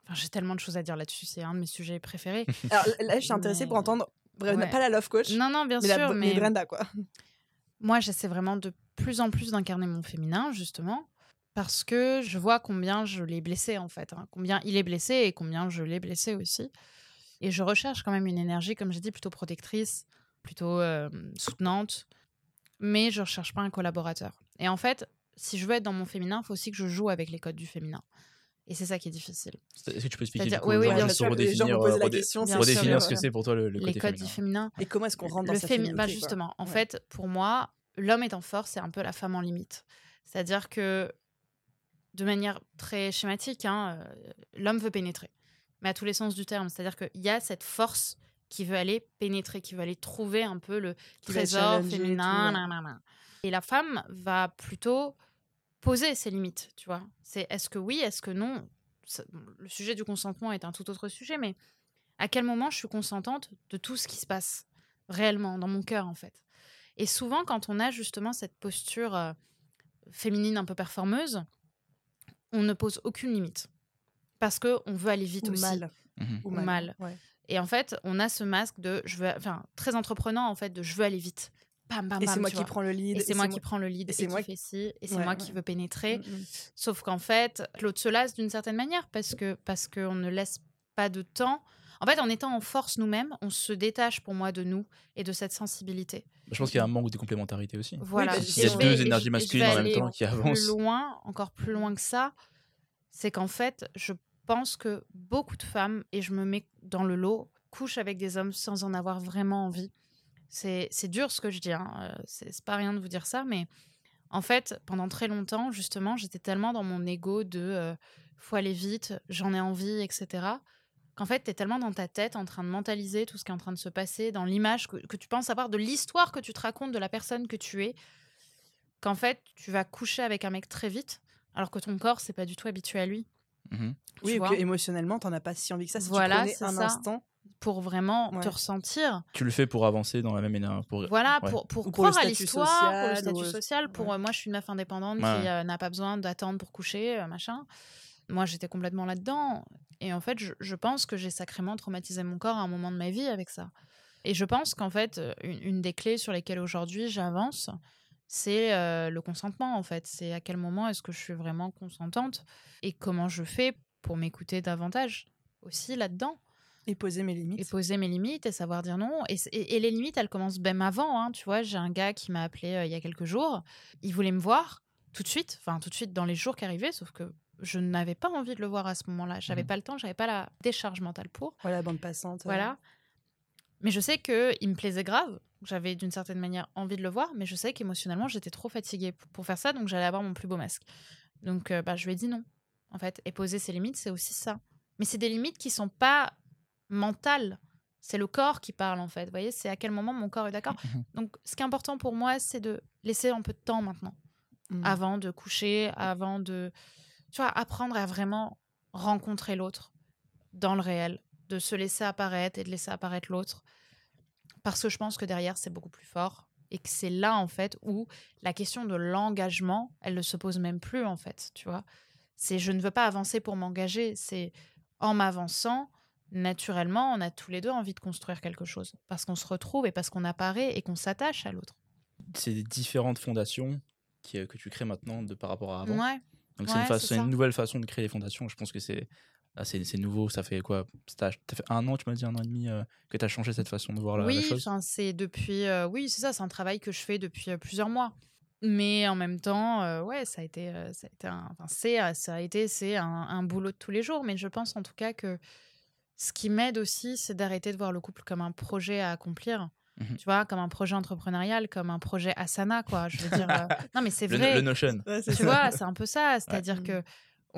Enfin, j'ai tellement de choses à dire là-dessus. C'est un de mes sujets préférés. <laughs> Alors là, je suis intéressée pour entendre, Brenda, Ouais. pas la love coach, non, non, bien mais, sûr. la, mais... mais Brenda, quoi. Moi, j'essaie vraiment de plus en plus d'incarner mon féminin, justement, parce que je vois combien je l'ai blessé, en fait. hein. Combien il est blessé et combien je l'ai blessé aussi. Et je recherche quand même une énergie, comme j'ai dit, plutôt protectrice, plutôt euh, soutenante, mais je recherche pas un collaborateur. Et en fait, si je veux être dans mon féminin, il faut aussi que je joue avec les codes du féminin. Et c'est ça qui est difficile. Est-ce que tu peux expliquer C'est-à-dire- du coup, oui, oui, bien sûr, les redéfinir, la redé- question, Bien redéfinir sûr, ce que ouais. c'est pour toi le, le les côté codes féminin du féminin. Et comment est-ce qu'on rentre dans le sa fémi- féminité bah justement, en Ouais. fait, pour moi, l'homme est en force, c'est un peu la femme en limite. C'est-à-dire que, de manière très schématique, hein, euh, l'homme veut pénétrer, mais à tous les sens du terme. C'est-à-dire qu'il y a cette force qui veut aller pénétrer, qui veut aller trouver un peu le trésor et féminin. tout, ouais. nanana. Et la femme va plutôt poser ses limites, tu vois? C'est est-ce que oui, est-ce que non? Ça- Le sujet du consentement est un tout autre sujet, mais à quel moment je suis consentante de tout ce qui se passe réellement dans mon cœur, en fait? Et souvent, quand on a justement cette posture euh, féminine un peu performeuse, on ne pose aucune limite. Parce qu'on veut aller vite Ou aussi. mal. Mhm. ou mal. Ouais. Et en fait, on a ce masque de je veux, enfin très entreprenant en fait, de je veux aller vite. Bam, bam, Et c'est moi qui prends le lead. Et c'est moi qui prends le lead et c'est qui moi fait ci et c'est Ouais, moi ouais. qui veux pénétrer. Mm, mm. Sauf qu'en fait, l'autre se lasse d'une certaine manière parce que parce qu'on ne laisse pas de temps. En fait, en étant en force nous-mêmes, on se détache pour moi de nous et de cette sensibilité. Je pense qu'il y a un manque de complémentarité aussi. Voilà. bah, s'il y a deux énergies masculines en même temps qui avancent. Plus loin, encore plus loin que ça, c'est qu'en fait, je pense que beaucoup de femmes, et je me mets dans le lot, couchent avec des hommes sans en avoir vraiment envie. C'est dur ce que je dis, hein, euh, c'est pas rien de vous dire ça, mais en fait, pendant très longtemps, justement, j'étais tellement dans mon ego de euh, faut aller vite, j'en ai envie, etc. Qu'en fait, tu es tellement dans ta tête en train de mentaliser tout ce qui est en train de se passer, dans l'image que, que tu penses avoir, de l'histoire que tu te racontes de la personne que tu es, qu'en fait, tu vas coucher avec un mec très vite, alors que ton corps, c'est pas du tout habitué à lui. Tu Oui, et vois? puis émotionnellement, t'en as pas si envie que ça. Si Voilà, tu prenais c'est un ça. instant. Pour vraiment te ressentir. Tu le fais pour avancer dans la même énergie. Pour... Voilà, ouais. pour, croire à l'histoire, pour le statut ou- social, pour ouais. euh, moi, je suis une meuf indépendante Ouais. qui euh, n'a pas besoin d'attendre pour coucher, euh, machin. Moi, j'étais complètement là-dedans. Et en fait, je, je pense que j'ai sacrément traumatisé mon corps à un moment de ma vie avec ça. Et je pense qu'en fait, euh, une, une des clés sur lesquelles aujourd'hui j'avance, c'est euh, le consentement, en fait. C'est à quel moment est-ce que je suis vraiment consentante et comment je fais pour m'écouter davantage aussi là-dedans Et poser mes limites. et poser mes limites et savoir dire non. Et, c- et- et les limites, elles commencent même avant. hein. Tu vois, j'ai un gars qui m'a appelé euh, il y a quelques jours. Il voulait me voir tout de suite, enfin tout de suite dans les jours qui arrivaient, sauf que je n'avais pas envie de le voir à ce moment-là. J'avais Mhm. pas le temps, j'avais pas la décharge mentale pour. Voilà, bande passante. Voilà. Mais je sais que il me plaisait grave. J'avais d'une certaine manière envie de le voir, mais je sais qu'émotionnellement j'étais trop fatiguée pour, pour faire ça, donc j'allais avoir mon plus beau masque. Donc euh, bah, je lui ai dit non, en fait. Et poser ses limites, c'est aussi ça. Mais c'est des limites qui sont pas mentales. C'est le corps qui parle en fait. Vous voyez, c'est à quel moment mon corps est d'accord. Mhm. Donc ce qui est important pour moi, c'est de laisser un peu de temps maintenant Mm. avant de coucher, avant de, tu vois, apprendre à vraiment rencontrer l'autre dans le réel, de se laisser apparaître et de laisser apparaître l'autre. Parce que je pense que derrière, c'est beaucoup plus fort. Et que c'est là, en fait, où la question de l'engagement, elle ne se pose même plus, en fait, tu vois. C'est je ne veux pas avancer pour m'engager. C'est en m'avançant, naturellement, on a tous les deux envie de construire quelque chose. Parce qu'on se retrouve et parce qu'on apparaît et qu'on s'attache à l'autre. C'est des différentes fondations qui, euh, que tu crées maintenant de par rapport à avant. Ouais. Donc c'est Ouais, une, c'est nouvelle façon de créer des fondations. Je pense que c'est ah, c'est c'est nouveau. Ça fait quoi? Ça fait un an, tu m'as dit un an et demi euh, que tu as changé cette façon de voir la, la oui, chose? enfin, c'est depuis. euh, oui, c'est ça, c'est un travail que je fais depuis plusieurs mois. Mais en même temps, ouais, ça a été, ça a été un, ça a été, c'est un, un boulot de tous les jours. Mais je pense en tout cas que ce qui m'aide aussi, c'est d'arrêter de voir le couple comme un projet à accomplir. Mhm. Tu vois, comme un projet entrepreneurial, comme un projet Asana, quoi. Je veux dire, euh, <laughs> non, mais c'est Le, vrai le Notion. Ouais, c'est tu ça. vois, c'est un peu ça. C'est-à-dire Mm. que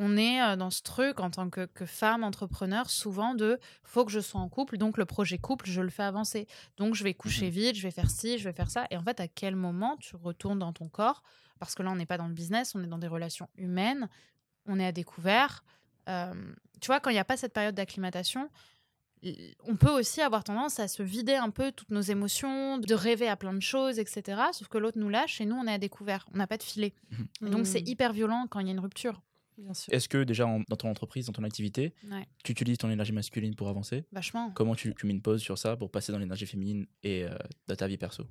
on est euh, dans ce truc en tant que, que femme entrepreneur, souvent de faut que je sois en couple, donc le projet couple, je le fais avancer. Donc je vais coucher vite, je vais faire ci, je vais faire ça. Et en fait, à quel moment tu retournes dans ton corps? Parce que là, on n'est pas dans le business, on est dans des relations humaines, on est à découvert. Euh, tu vois, quand il n'y a pas cette période d'acclimatation, on peut aussi avoir tendance à se vider un peu toutes nos émotions, de rêver à plein de choses, etc. Sauf que l'autre nous lâche et nous, on est à découvert. On n'a pas de filet. Et donc, c'est Mm. hyper violent quand il y a une rupture. Est-ce que déjà en- dans ton entreprise, dans ton activité, Ouais, tu utilises ton énergie masculine pour avancer? Vachement. Comment tu, tu mets une pause sur ça pour passer dans l'énergie féminine et euh, dans ta vie perso?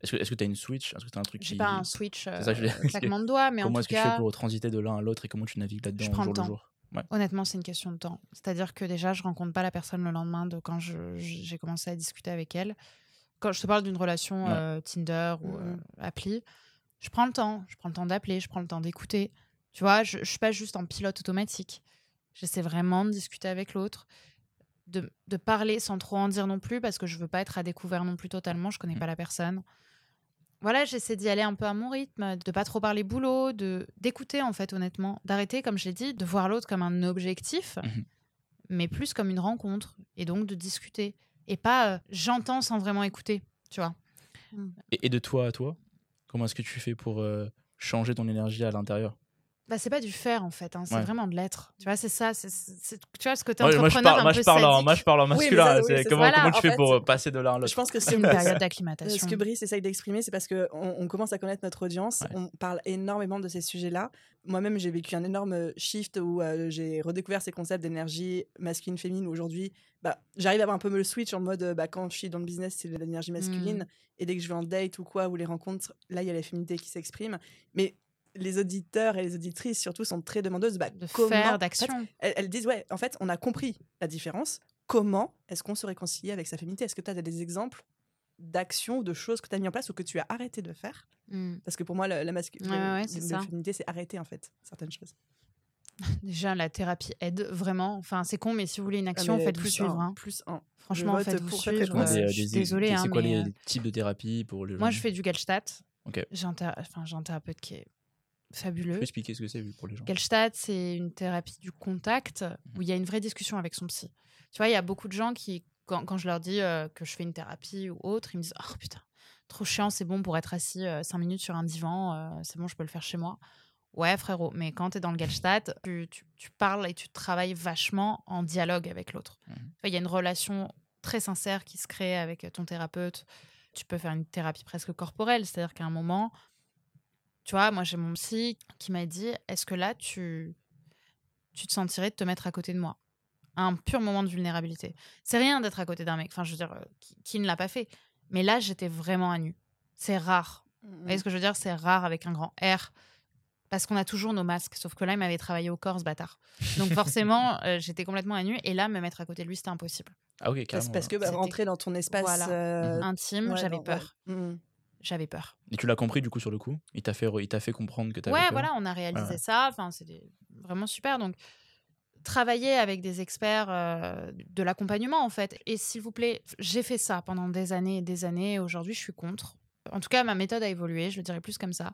Est-ce que tu as une switch? Est-ce que tu as un truc qui... pas un switch, C'est ça que je voulais- euh, claquement de doigts, mais en Comment tout est-ce que tu fais pour transiter de l'un à l'autre et comment tu navigues là-dedans le jour temps. le jour? Ouais. honnêtement, c'est une question de temps. C'est-à-dire que déjà, je rencontre pas la personne le lendemain de quand j'ai commencé à discuter avec elle. Quand je te parle d'une relation Ouais. euh, Tinder ou euh, appli, je prends le temps. Je prends le temps d'appeler, je prends le temps d'écouter. Tu vois, je, je suis pas juste en pilote automatique. J'essaie vraiment de discuter avec l'autre, de, de parler sans trop en dire non plus, parce que je veux pas être à découvert non plus totalement. Je connais Mhm. pas la personne. Voilà, j'essaie d'y aller un peu à mon rythme, de pas trop parler boulot, de d'écouter en fait honnêtement, d'arrêter comme je l'ai dit, de voir l'autre comme un objectif, Mhm. mais plus comme une rencontre et donc de discuter et pas euh, j'entends sans vraiment écouter, tu vois. Et, et de toi à toi Comment est-ce que tu fais pour euh, changer ton énergie à l'intérieur? Bah, c'est pas du faire en fait, hein, c'est Ouais. vraiment de l'être. Tu vois, c'est ça. c'est c'est- tu vois, ce côté Ouais, moi, entrepreneur je parle, un moi, peu je parle en, moi, je parle en Oui, masculin. ça, là, oui, c'est c'est comment, tu fais fait, pour euh, passer de l'un à Je l'autre pense que C'est une période <laughs> d'acclimatation. Ce que Brice essaye d'exprimer, c'est parce qu'on on commence à connaître notre audience. Ouais. On parle énormément de ces sujets-là. Moi-même, j'ai vécu un énorme euh, shift où euh, j'ai redécouvert ces concepts d'énergie masculine, féminine. Aujourd'hui, bah, j'arrive à avoir un peu le switch en mode bah, quand je suis dans le business, c'est de l'énergie masculine. Et dès que je vais en date ou quoi, ou les rencontres, là, il y a la féminité qui s'exprime. Mais les auditeurs et les auditrices, surtout, sont très demandeuses. Bah, de comment- faire, en fait, d'action. elles, elles disent, ouais, en fait, on a compris la différence. Comment est-ce qu'on se réconcilie avec sa féminité? Est-ce que tu as des exemples d'actions ou de choses que tu as mis en place ou que tu as arrêté de faire? Mm. Parce que pour moi, la, la, mascu- Ouais, la- ouais, c'est la ça. féminité, c'est arrêter, en fait, certaines choses. <laughs> Déjà, la thérapie aide vraiment. Enfin, c'est con, mais si vous voulez une action, Ah, mais faites-vous plus suivre. un, hein. Plus un. Franchement, faites-vous suivre. euh, Des- je suis désolée. C'est hein, quoi mais, les, euh, les types de thérapie pour les gens? Moi, je fais du Gestalt. Ok. J'ai un, théra- enfin, j'ai un thérapeute qui est Fabuleux. peux expliquer ce que c'est pour les gens Gestalt, c'est une thérapie du contact Mmh. où il y a une vraie discussion avec son psy. Tu vois, il y a beaucoup de gens qui, quand, quand je leur dis euh, que je fais une thérapie ou autre, ils me disent Oh putain, trop chiant, c'est bon pour être assis 5 minutes sur un divan, euh, c'est bon, je peux le faire chez moi. Ouais, frérot, mais quand tu es dans le Gestalt, tu, tu- tu parles et tu travailles vachement en dialogue avec l'autre. Vois, Il y a une relation très sincère qui se crée avec ton thérapeute. Tu peux faire une thérapie presque corporelle, c'est-à-dire qu'à un moment, tu vois, moi j'ai mon psy qui m'a dit Est-ce que là, tu, tu te sentirais de te mettre à côté de moi? Un pur moment de vulnérabilité. C'est rien d'être à côté d'un mec, enfin, je veux dire, euh, qui, qui ne l'a pas fait. Mais là, j'étais vraiment à nu. C'est rare. Vous voyez ce que je veux dire? C'est rare avec un grand R. Parce qu'on a toujours nos masques. Sauf que là, il m'avait travaillé au corps, ce bâtard. Donc <laughs> forcément, euh, j'étais complètement à nu. Et là, me mettre à côté de lui, c'était impossible. Ah, ok, Parce, carrément. parce que bah, rentrer dans ton espace. Voilà. euh, Intime, ouais, j'avais peur. ouais. Mhm. J'avais peur. Et tu l'as compris du coup sur le coup? Il t'a fait, re- il t'a fait comprendre que t'avais Ouais, peur? voilà, on a réalisé ouais. ça. Enfin, c'était vraiment super. Donc, travailler avec des experts euh, de l'accompagnement, en fait. Et s'il vous plaît, j'ai fait ça pendant des années et des années. Aujourd'hui, je suis contre. En tout cas, ma méthode a évolué, je le dirais plus comme ça.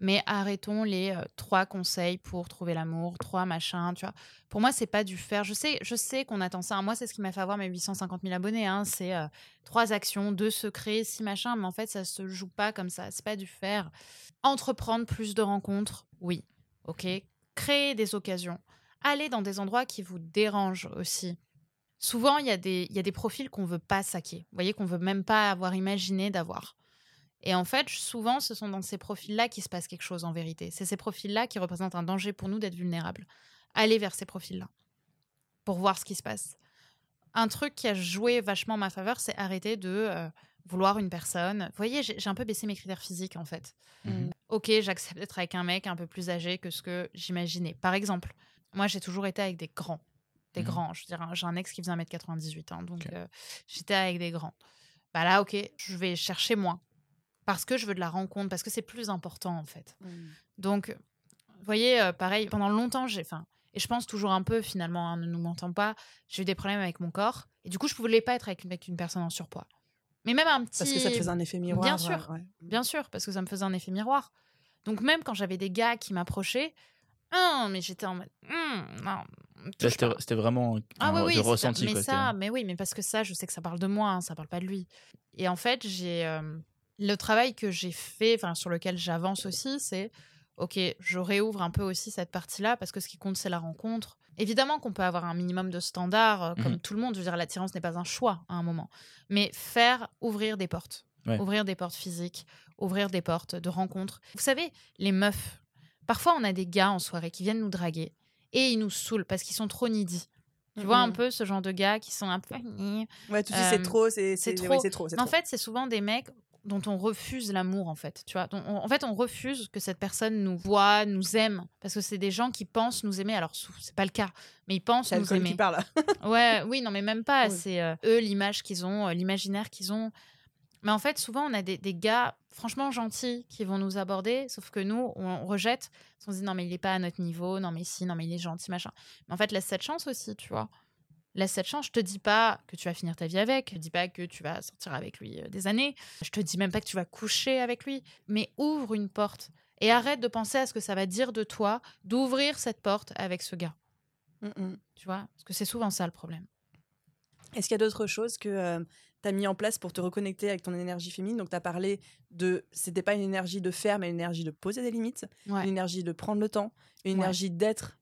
Mais arrêtons les euh, trois conseils pour trouver l'amour, trois machins, tu vois. Pour moi, c'est pas du faire. Je sais, je sais qu'on attend ça. Moi, c'est ce qui m'a fait avoir mes 850 000 abonnés. Hein. C'est euh, trois actions, deux secrets, six machins. Mais en fait, ça se joue pas comme ça. C'est pas du faire. Entreprendre plus de rencontres, oui. Ok. Créer des occasions. Aller dans des endroits qui vous dérangent aussi. Souvent, il y, a des- il y a des profils qu'on veut pas saquer. Vous voyez, qu'on veut même pas avoir imaginé d'avoir. Et en fait, souvent, ce sont dans ces profils-là qu'il se passe quelque chose en vérité. C'est ces profils-là qui représentent un danger pour nous d'être vulnérables. Allez vers ces profils-là pour voir ce qui se passe. Un truc qui a joué vachement en ma faveur, c'est arrêter de euh, vouloir une personne. Vous voyez, j'ai un peu baissé mes critères physiques en fait. Mhm. Ok, j'accepte d'être avec un mec un peu plus âgé que ce que j'imaginais. Par exemple, moi, j'ai toujours été avec des grands. Des Mhm. grands. Je veux dire, j'ai un ex qui faisait 1m98, hein, donc Ok. euh, j'étais avec des grands. Bah là, ok, je vais chercher moins. Parce que je veux de la rencontre, parce que c'est plus important en fait. Donc, vous voyez, euh, pareil, pendant longtemps, j'ai. Enfin, et je pense toujours un peu, finalement, hein, ne nous mentons pas, j'ai eu des problèmes avec mon corps. Et du coup, je ne voulais pas être avec une, avec une personne en surpoids. Mais même un petit. Parce que ça te faisait un effet miroir. Bien sûr. ouais. Bien sûr, parce que ça me faisait un effet miroir. Donc, même quand j'avais des gars qui m'approchaient, Hum, mais j'étais en mode. Hum, non. C'était, vraiment Ah oui, un- oui, ressenti. mais quoi, ça, mais oui, mais parce que ça, je sais que ça parle de moi, hein, ça parle pas de lui. Et en fait, j'ai euh, le travail que j'ai fait, enfin sur lequel j'avance aussi, c'est ok, je réouvre un peu aussi cette partie-là parce que ce qui compte, c'est la rencontre. Évidemment qu'on peut avoir un minimum de standards, euh, comme Mhm. tout le monde. Je veux dire, l'attirance n'est pas un choix à un moment, mais faire ouvrir des portes, Ouais. ouvrir des portes physiques, ouvrir des portes de rencontres. Vous savez, les meufs. Parfois, on a des gars en soirée qui viennent nous draguer et ils nous saoulent parce qu'ils sont trop needy. Tu vois un Mhm. peu ce genre de gars qui sont un peu. Ouais, tu dis c'est Euh, trop, c'est trop. c'est trop. en trop. fait, c'est souvent des mecs dont on refuse l'amour, en fait. Tu vois, on- en fait, on refuse que cette personne nous voit, nous aime, parce que c'est des gens qui pensent nous aimer. Alors, c'est pas le cas, mais ils pensent nous aimer. qui parle. <laughs> Ouais, oui, non, mais même pas. Oui. C'est euh, eux l'image qu'ils ont, euh, l'imaginaire qu'ils ont. Mais en fait, souvent, on a des, des gars franchement gentils qui vont nous aborder, sauf que nous, on, on rejette. On se dit non, mais il est pas à notre niveau, non, mais si, non, mais il est gentil, machin. Mais en fait, laisse cette chance aussi, tu vois. Laisse cette chance. Je te dis pas que tu vas finir ta vie avec. Je te dis pas que tu vas sortir avec lui euh, des années. Je te dis même pas que tu vas coucher avec lui. Mais ouvre une porte et arrête de penser à ce que ça va dire de toi d'ouvrir cette porte avec ce gars. Mhm. Tu vois? Parce que c'est souvent ça le problème. Est-ce qu'il y a d'autres choses que euh, tu as mis en place pour te reconnecter avec ton énergie féminine? Donc, tu as parlé de. C'était pas une énergie de faire, mais une énergie de poser des limites, Ouais. une énergie de prendre le temps, une Ouais. énergie d'être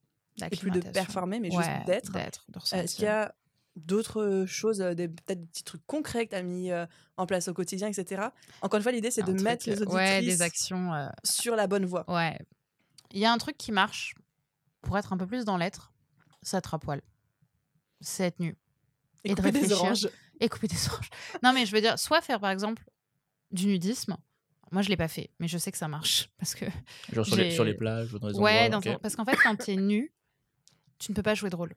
et plus de performer, mais Ouais, juste d'être. Euh, Est-ce qu'il y a d'autres choses, euh, des- peut-être des petits trucs concrets que tu as mis euh, en place au quotidien, etc. Encore une fois, l'idée, c'est Un de truc, mettre les euh, ouais, auditrices des actions. euh, sur la bonne voie. Ouais. Il y a un truc qui marche pour être un peu plus dans l'être, c'est être à poil. C'est être nu. Et, Et de couper des oranges. Et couper des <laughs> oranges. Non, mais je veux dire, soit faire par exemple du nudisme. Moi, je l'ai pas fait, mais je sais que ça marche. <laughs> Parce que. Genre sur les, J'ai- sur les plages ou dans les ouais, endroits. un- parce qu'en fait, quand tu es nu, tu ne peux pas jouer de rôle.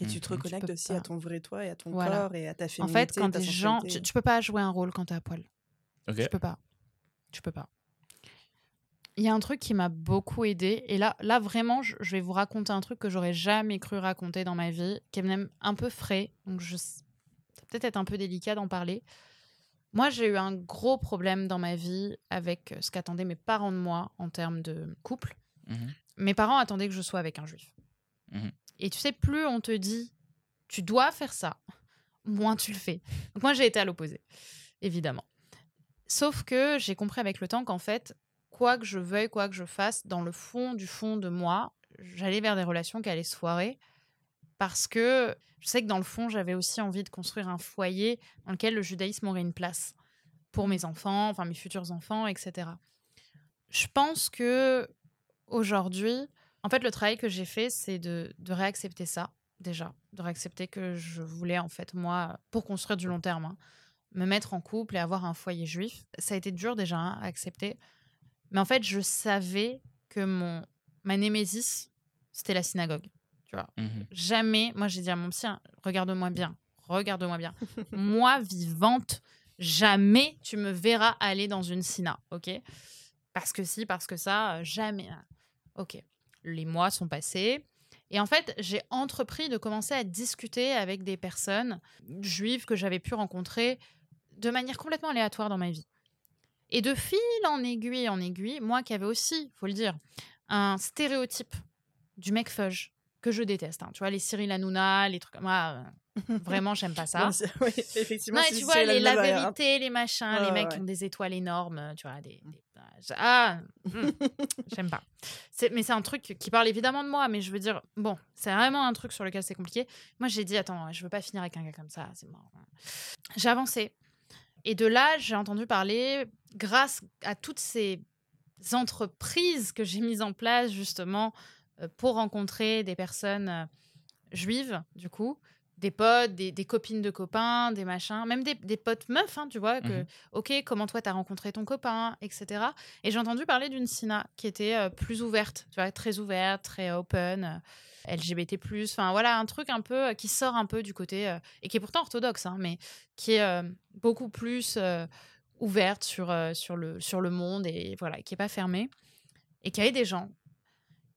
Et tu te Mhm. reconnectes peux aussi à ton vrai toi et à ton Voilà. corps et à ta En féminité. fait, quand des gens. Tu, tu peux pas jouer un rôle quand tu es à poil. Ok. Tu peux pas. Tu peux pas. Il y a un truc qui m'a beaucoup aidé. Et là, là vraiment, je, je vais vous raconter un truc que j'aurais jamais cru raconter dans ma vie, qui est même un peu frais. Donc, je, ça va peut-être être un peu délicat d'en parler. Moi, j'ai eu un gros problème dans ma vie avec ce qu'attendaient mes parents de moi en termes de couple. Mhm. Mes parents attendaient que je sois avec un juif. Mhm. Et tu sais, plus on te dit, tu dois faire ça, moins tu le fais. Donc moi, j'ai été à l'opposé, évidemment. Sauf que j'ai compris avec le temps qu'en fait, quoi que je veuille, quoi que je fasse, dans le fond du fond de moi, j'allais vers des relations qui allaient se foirer. Parce que je sais que dans le fond, j'avais aussi envie de construire un foyer dans lequel le judaïsme aurait une place pour mes enfants, enfin mes futurs enfants, etc. Je pense que aujourd'hui, en fait, le travail que j'ai fait, c'est de, de réaccepter ça, déjà. De réaccepter que je voulais, en fait, moi, pour construire du long terme, hein, me mettre en couple et avoir un foyer juif. Ça a été dur déjà hein, à accepter. Mais en fait, je savais que mon, ma némésis, c'était la synagogue. Tu vois. Mhm. Jamais, moi j'ai dit à mon psy, hein, regarde-moi bien, regarde-moi bien. moi, vivante, jamais tu me verras aller dans une sina, ok? Parce que si, parce que ça, euh, jamais. Ok. Les mois sont passés. Et en fait, j'ai entrepris de commencer à discuter avec des personnes juives que j'avais pu rencontrer de manière complètement aléatoire dans ma vie. Et de fil en aiguille en aiguille, moi qui avais aussi, faut le dire, un stéréotype du mec fudge que je déteste. hein. Tu vois, les Cyril Hanouna, les trucs. Moi, euh, <laughs> vraiment, j'aime pas ça. Oui, effectivement. Non, et tu vois, les, la derrière, hein. vérité, les machins, les mecs ouais. qui ont des étoiles énormes, euh, tu vois, des. des- ah, hmm, <laughs> j'aime pas. Mais c'est un truc qui parle évidemment de moi, mais je veux dire, bon, c'est vraiment un truc sur lequel c'est compliqué. Moi, j'ai dit, attends, je veux pas finir avec un gars comme ça, c'est mort. J'ai avancé. Et de là, j'ai entendu parler, grâce à toutes ces entreprises que j'ai mises en place, justement, euh, pour rencontrer des personnes euh, juives, du coup, des potes, des, des copines de copains, des machins, même des, des potes meufs, hein, tu vois, que, Mhm. ok, comment toi t'as rencontré ton copain, etc. Et j'ai entendu parler d'une Sina qui était euh, plus ouverte, tu vois, très ouverte, très open, euh, LGBT+, enfin voilà, un truc un peu euh, qui sort un peu du côté, et qui est pourtant orthodoxe, hein, mais qui est beaucoup plus ouverte sur, sur, le, sur le monde, et voilà, qui est pas fermée, et qui avait des gens.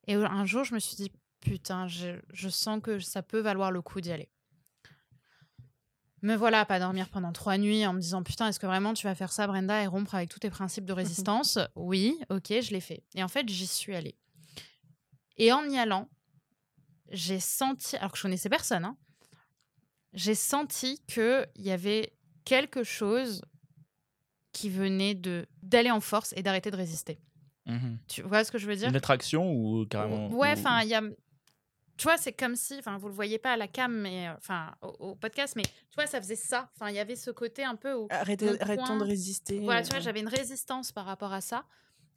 Et un jour, je me suis dit, putain, je, je sens que ça peut valoir le coup d'y aller. Me voilà à pas dormir pendant trois nuits en me disant putain est-ce que vraiment tu vas faire ça Brenda et rompre avec tous tes principes de résistance? Oui, ok, je l'ai fait. Et en fait j'y suis allée. Et en y allant, j'ai senti, alors que je connaissais personne, hein, j'ai senti qu'il y avait quelque chose qui venait de d'aller en force et d'arrêter de résister. Mhm. Tu vois ce que je veux dire? Une attraction ou carrément Ouais, ou- enfin, il y a. Tu vois, c'est comme si, enfin, vous le voyez pas à la cam, mais euh, enfin, au, au podcast, mais tu vois, ça faisait ça. Enfin, il y avait ce côté un peu où, Arrêtez, Mon arrêtons point- de résister. voilà, tu vois, j'avais une résistance par rapport à ça,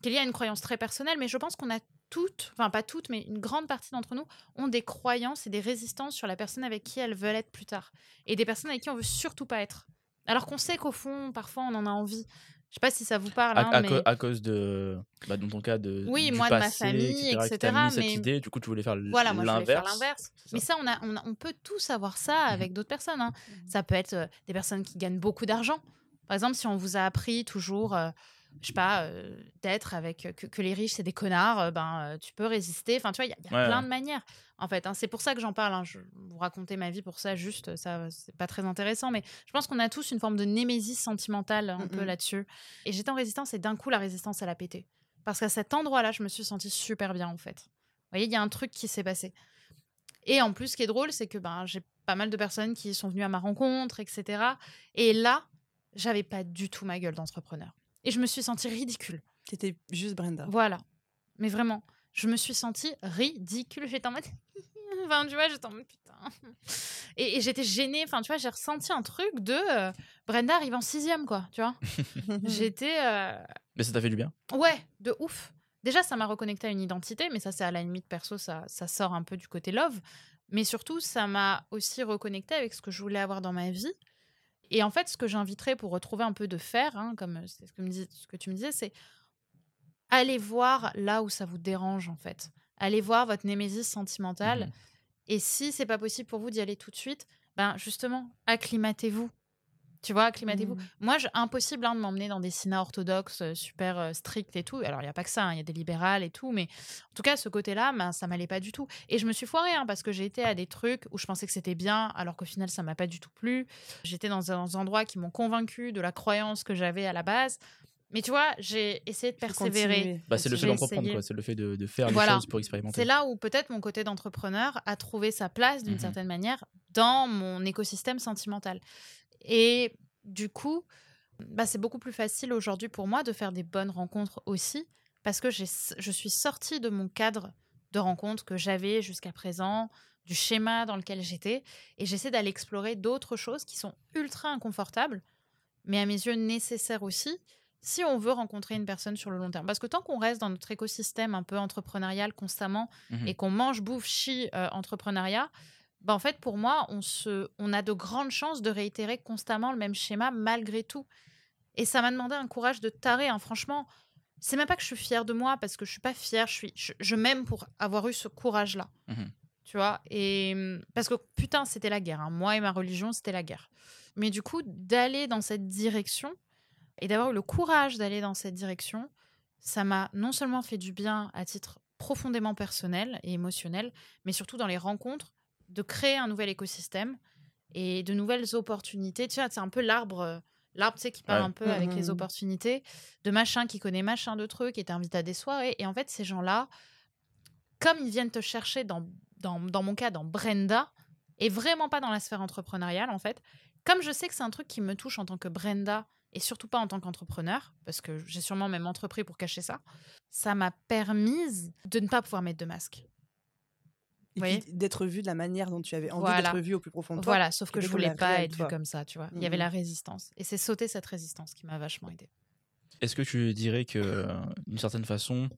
qu'il y a une croyance très personnelle, mais je pense qu'on a toutes, enfin pas toutes, mais une grande partie d'entre nous ont des croyances et des résistances sur la personne avec qui elles veulent être plus tard, et des personnes avec qui on veut surtout pas être. Alors qu'on sait qu'au fond, parfois, on en a envie. Je sais pas si ça vous parle, à, hein, à mais... co- à cause de bah, dans ton cas de Oui, du moi, de ma famille, etc., etc., mis cette mais- idée du coup tu voulais faire l- Voilà, moi je voulais faire l'inverse l'inverse. Mais ça? on, a, on, a- on peut tous avoir ça Mhm. avec d'autres personnes. hein. Mhm. Ça peut être euh, des personnes qui gagnent beaucoup d'argent. Par exemple, si on vous a appris toujours, euh, je sais pas, euh, d'être avec euh, que, que les riches c'est des connards, euh, ben euh, tu peux résister. Enfin, tu vois, il y a, il y a Ouais, plein ouais. de manières. En fait, hein. c'est pour ça que j'en parle. hein. Je vous raconter ma vie pour ça, juste ça, c'est pas très intéressant. Mais je pense qu'on a tous une forme de némésis sentimentale un peu Mhm. là-dessus. Et j'étais en résistance et d'un coup la résistance elle a pété. Parce qu'à cet endroit-là, je me suis sentie super bien en fait. Vous voyez, il y a un truc qui s'est passé. Et en plus, ce qui est drôle, c'est que ben, j'ai pas mal de personnes qui sont venues à ma rencontre, etc. Et là, j'avais pas du tout ma gueule d'entrepreneur. Et je me suis sentie ridicule. C'était juste Brenda. Voilà. Mais vraiment, je me suis sentie ridicule. J'étais en mode. <laughs> enfin, tu vois, j'étais en mode putain. Et, j'étais gênée. Enfin, tu vois, j'ai ressenti un truc de euh, Brenda arrive en sixième, quoi. Tu vois. <laughs> j'étais. Euh, mais ça t'a fait du bien? Ouais, de ouf. Déjà, ça m'a reconnecté à une identité, mais ça, c'est à la limite perso, ça, ça sort un peu du côté love. Mais surtout, ça m'a aussi reconnecté avec ce que je voulais avoir dans ma vie. Et en fait, ce que j'inviterais pour retrouver un peu de faire, hein, comme c'est ce, que me ce que tu me disais, c'est aller voir là où ça vous dérange, en fait. Allez voir votre némésis sentimentale. Mmh Et si c'est pas possible pour vous d'y aller tout de suite, ben justement, acclimatez-vous tu vois, acclimatez-vous. Mmh. Moi, impossible hein, de m'emmener dans des cinémas orthodoxes euh, super euh, stricts et tout. Alors, il n'y a pas que ça, hein, il y a des libérales et tout. Mais en tout cas, ce côté-là, ben, ça m'allait pas du tout. Et je me suis foirée hein, parce que j'ai été à des trucs où je pensais que c'était bien, alors qu'au final, ça m'a pas du tout plu. J'étais dans des endroits qui m'ont convaincu de la croyance que j'avais à la base. Mais tu vois, j'ai essayé de persévérer. Bah, c'est le fait d'entreprendre, c'est le fait de, faire les choses pour expérimenter. C'est là où peut-être mon côté d'entrepreneur a trouvé sa place d'une mmh certaine manière dans mon écosystème sentimental. Et du coup, bah, c'est beaucoup plus facile aujourd'hui pour moi de faire des bonnes rencontres aussi, parce que je suis sortie de mon cadre de rencontres que j'avais jusqu'à présent, du schéma dans lequel j'étais, et j'essaie d'aller explorer d'autres choses qui sont ultra inconfortables, mais à mes yeux nécessaires aussi, si on veut rencontrer une personne sur le long terme. Parce que tant qu'on reste dans notre écosystème un peu entrepreneurial constamment mmh et qu'on mange, bouffe, chie, euh, entrepreneuriat, bah, en fait, pour moi, on, se, on a de grandes chances de réitérer constamment le même schéma malgré tout. Et ça m'a demandé un courage de taré. Hein. Franchement, c'est même pas que je suis fière de moi parce que je suis pas fière. Je, suis, je, m'aime pour avoir eu ce courage-là. Mmh tu vois? Et parce que putain, c'était la guerre. Hein. Moi et ma religion, c'était la guerre. Mais du coup, d'aller dans cette direction et d'avoir eu le courage d'aller dans cette direction, ça m'a non seulement fait du bien à titre profondément personnel et émotionnel, mais surtout dans les rencontres de créer un nouvel écosystème et de nouvelles opportunités. Tu vois, c'est un peu l'arbre, euh, l'arbre, tu sais, qui parle un peu avec les mmh. opportunités, de machin qui connaît machin de trucs et t'invite à des soirées. Et en fait, ces gens-là, comme ils viennent te chercher dans, dans, dans mon cas, dans Brenda, et vraiment pas dans la sphère entrepreneuriale, en fait, comme je sais que c'est un truc qui me touche en tant que Brenda, et surtout pas en tant qu'entrepreneur, parce que j'ai sûrement même entrepris pour cacher ça, ça m'a permise de ne pas pouvoir mettre de masque d'être vu de la manière dont tu avais envie d'être vu au plus profond de toi. Voilà, sauf que je voulais pas être vu comme ça, tu vois. Il y avait mmh la résistance. Et c'est sauter cette résistance qui m'a vachement aidé. Est-ce que tu dirais que, d'une certaine façon,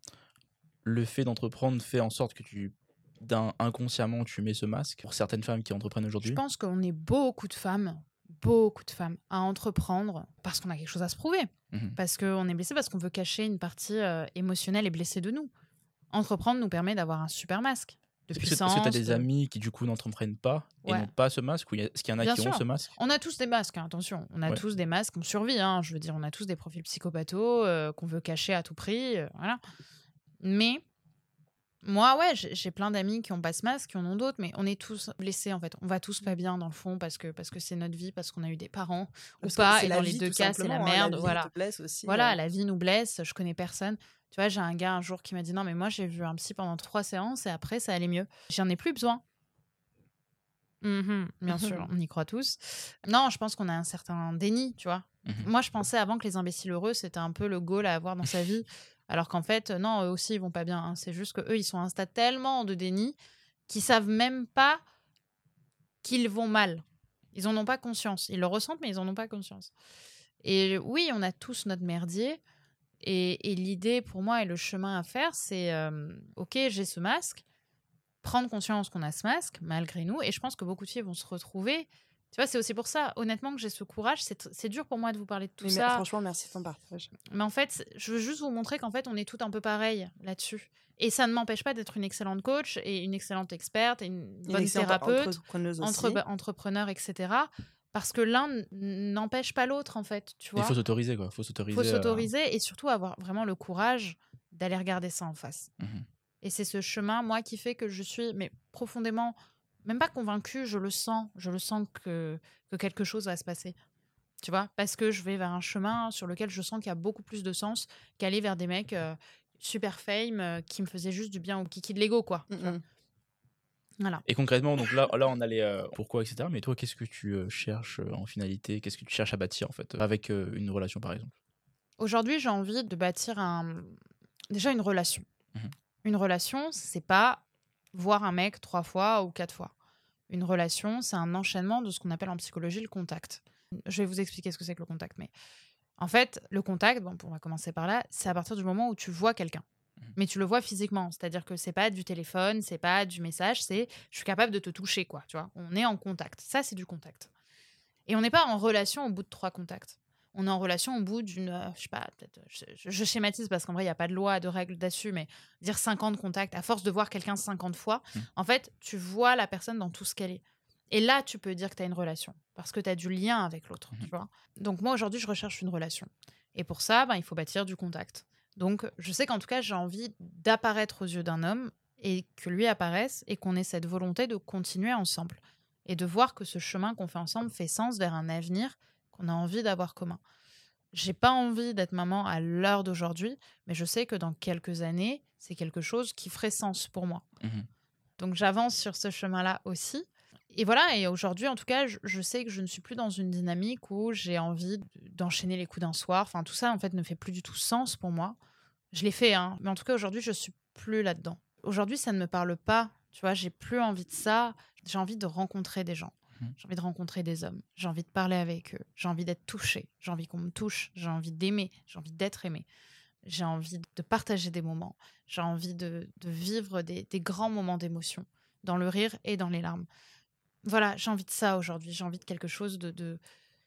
le fait d'entreprendre fait en sorte que tu d'un inconsciemment tu mets ce masque pour certaines femmes qui entreprennent aujourd'hui? Je pense qu'on est beaucoup de femmes, beaucoup de femmes à entreprendre parce qu'on a quelque chose à se prouver, mmh parce qu'on est blessé, parce qu'on veut cacher une partie euh, émotionnelle et blessée de nous. Entreprendre nous permet d'avoir un super masque. Est-ce que tu as des amis qui du coup n'entreprenent pas et n'ont pas ce masque ou est-ce qu'il y en a qui ont ce masque? On a tous des masques, hein, attention. On a tous des masques, on survit. Hein, je veux dire, on a tous des profils psychopathos euh, qu'on veut cacher à tout prix. Euh, voilà. Mais moi, ouais, j'ai plein d'amis qui ont pas ce masque, qui en ont d'autres, mais on est tous blessés en fait. On va tous pas bien dans le fond parce que parce que c'est notre vie, parce qu'on a eu des parents ou pas. Et dans les deux cas, c'est la hein, merde. voilà. voilà, la vie nous blesse. Je connais personne. Tu vois, j'ai un gars un jour qui m'a dit non, mais moi j'ai vu un psy pendant trois séances et après ça allait mieux. J'en ai plus besoin. Mmh bien sûr, <laughs> on y croit tous. Non, je pense qu'on a un certain déni, tu vois. Mmh moi, je pensais avant que les imbéciles heureux, c'était un peu le goal à avoir dans sa vie. Alors qu'en fait, non, eux aussi, ils vont pas bien. Hein. C'est juste que eux, ils sont à un stade tellement de déni qu'ils savent même pas qu'ils vont mal. Ils en ont pas conscience. Ils le ressentent, mais ils en ont pas conscience. Et oui, on a tous notre merdier. Et, l'idée pour moi et le chemin à faire, c'est ok, j'ai ce masque, prendre conscience qu'on a ce masque malgré nous. Et je pense que beaucoup de filles vont se retrouver. Tu vois, c'est aussi pour ça, honnêtement, que j'ai ce courage. C'est dur pour moi de vous parler de tout ça. franchement, merci de ton partage. Mais en fait, je veux juste vous montrer qu'en fait, on est tout un peu pareil là-dessus. Et ça ne m'empêche pas d'être une excellente coach et une excellente experte et une, bonne thérapeute, entrepreneur, etc parce que l'un n'empêche pas l'autre en fait tu vois il faut s'autoriser quoi faut s'autoriser faut s'autoriser et surtout avoir vraiment le courage d'aller regarder ça en face mmh et c'est ce chemin moi qui fait que je suis mais profondément même pas convaincue je le sens je le sens que que quelque chose va se passer tu vois? Parce que je vais vers un chemin sur lequel je sens qu'il y a beaucoup plus de sens qu'aller vers des mecs euh, super fame euh, qui me faisaient juste du bien au kiki de l'ego quoi mmh Voilà. Et concrètement, donc là, là on allait euh, pourquoi, etc. Mais toi, qu'est-ce que tu euh, cherches euh, en finalité? Qu'est-ce que tu cherches à bâtir en fait avec euh, une relation par exemple? Aujourd'hui, j'ai envie de bâtir un... déjà une relation. Mhm. Une relation, c'est pas voir un mec trois fois ou quatre fois. Une relation, c'est un enchaînement de ce qu'on appelle en psychologie le contact. Je vais vous expliquer ce que c'est que le contact, mais en fait, le contact, bon, on va commencer par là, c'est à partir du moment où tu vois quelqu'un. Mhm. Mais tu le vois physiquement, c'est-à-dire que c'est pas du téléphone, c'est pas du message, c'est je suis capable de te toucher, quoi. Tu vois, on est en contact. Ça, c'est du contact. Et on n'est pas en relation au bout de trois contacts on est en relation au bout d'une, euh, je sais pas, euh, je, schématise parce qu'en vrai, il n'y a pas de loi, de règles dessus, mais dire 50 contacts, à force de voir quelqu'un 50 fois, Mm. en fait, tu vois la personne dans tout ce qu'elle est. Et là, tu peux dire que tu as une relation, parce que tu as du lien avec l'autre, tu Mhm. vois? Donc moi, aujourd'hui, je recherche une relation. Et pour ça, ben, il faut bâtir du contact. Donc, je sais qu'en tout cas, j'ai envie d'apparaître aux yeux d'un homme et que lui apparaisse et qu'on ait cette volonté de continuer ensemble et de voir que ce chemin qu'on fait ensemble fait sens vers un avenir qu'on a envie d'avoir commun. J'ai pas envie d'être maman à l'heure d'aujourd'hui, mais je sais que dans quelques années, c'est quelque chose qui ferait sens pour moi. Mhm. Donc j'avance sur ce chemin-là aussi. Et voilà, et aujourd'hui, en tout cas, je, je sais que je ne suis plus dans une dynamique où j'ai envie d'enchaîner les coups d'un soir. Enfin, tout ça, en fait, ne fait plus du tout sens pour moi. Je l'ai fait, hein, mais en tout cas, aujourd'hui, je suis plus là-dedans. Aujourd'hui, ça ne me parle pas. Tu vois, j'ai plus envie de ça. J'ai envie de rencontrer des gens. Mhm. J'ai envie de rencontrer des hommes. J'ai envie de parler avec eux. J'ai envie d'être touchée. J'ai envie qu'on me touche. J'ai envie d'aimer. J'ai envie d'être aimée. J'ai envie de partager des moments. J'ai envie de, de vivre des, des grands moments d'émotion, dans le rire et dans les larmes. Voilà, j'ai envie de ça aujourd'hui. J'ai envie de quelque chose de. de...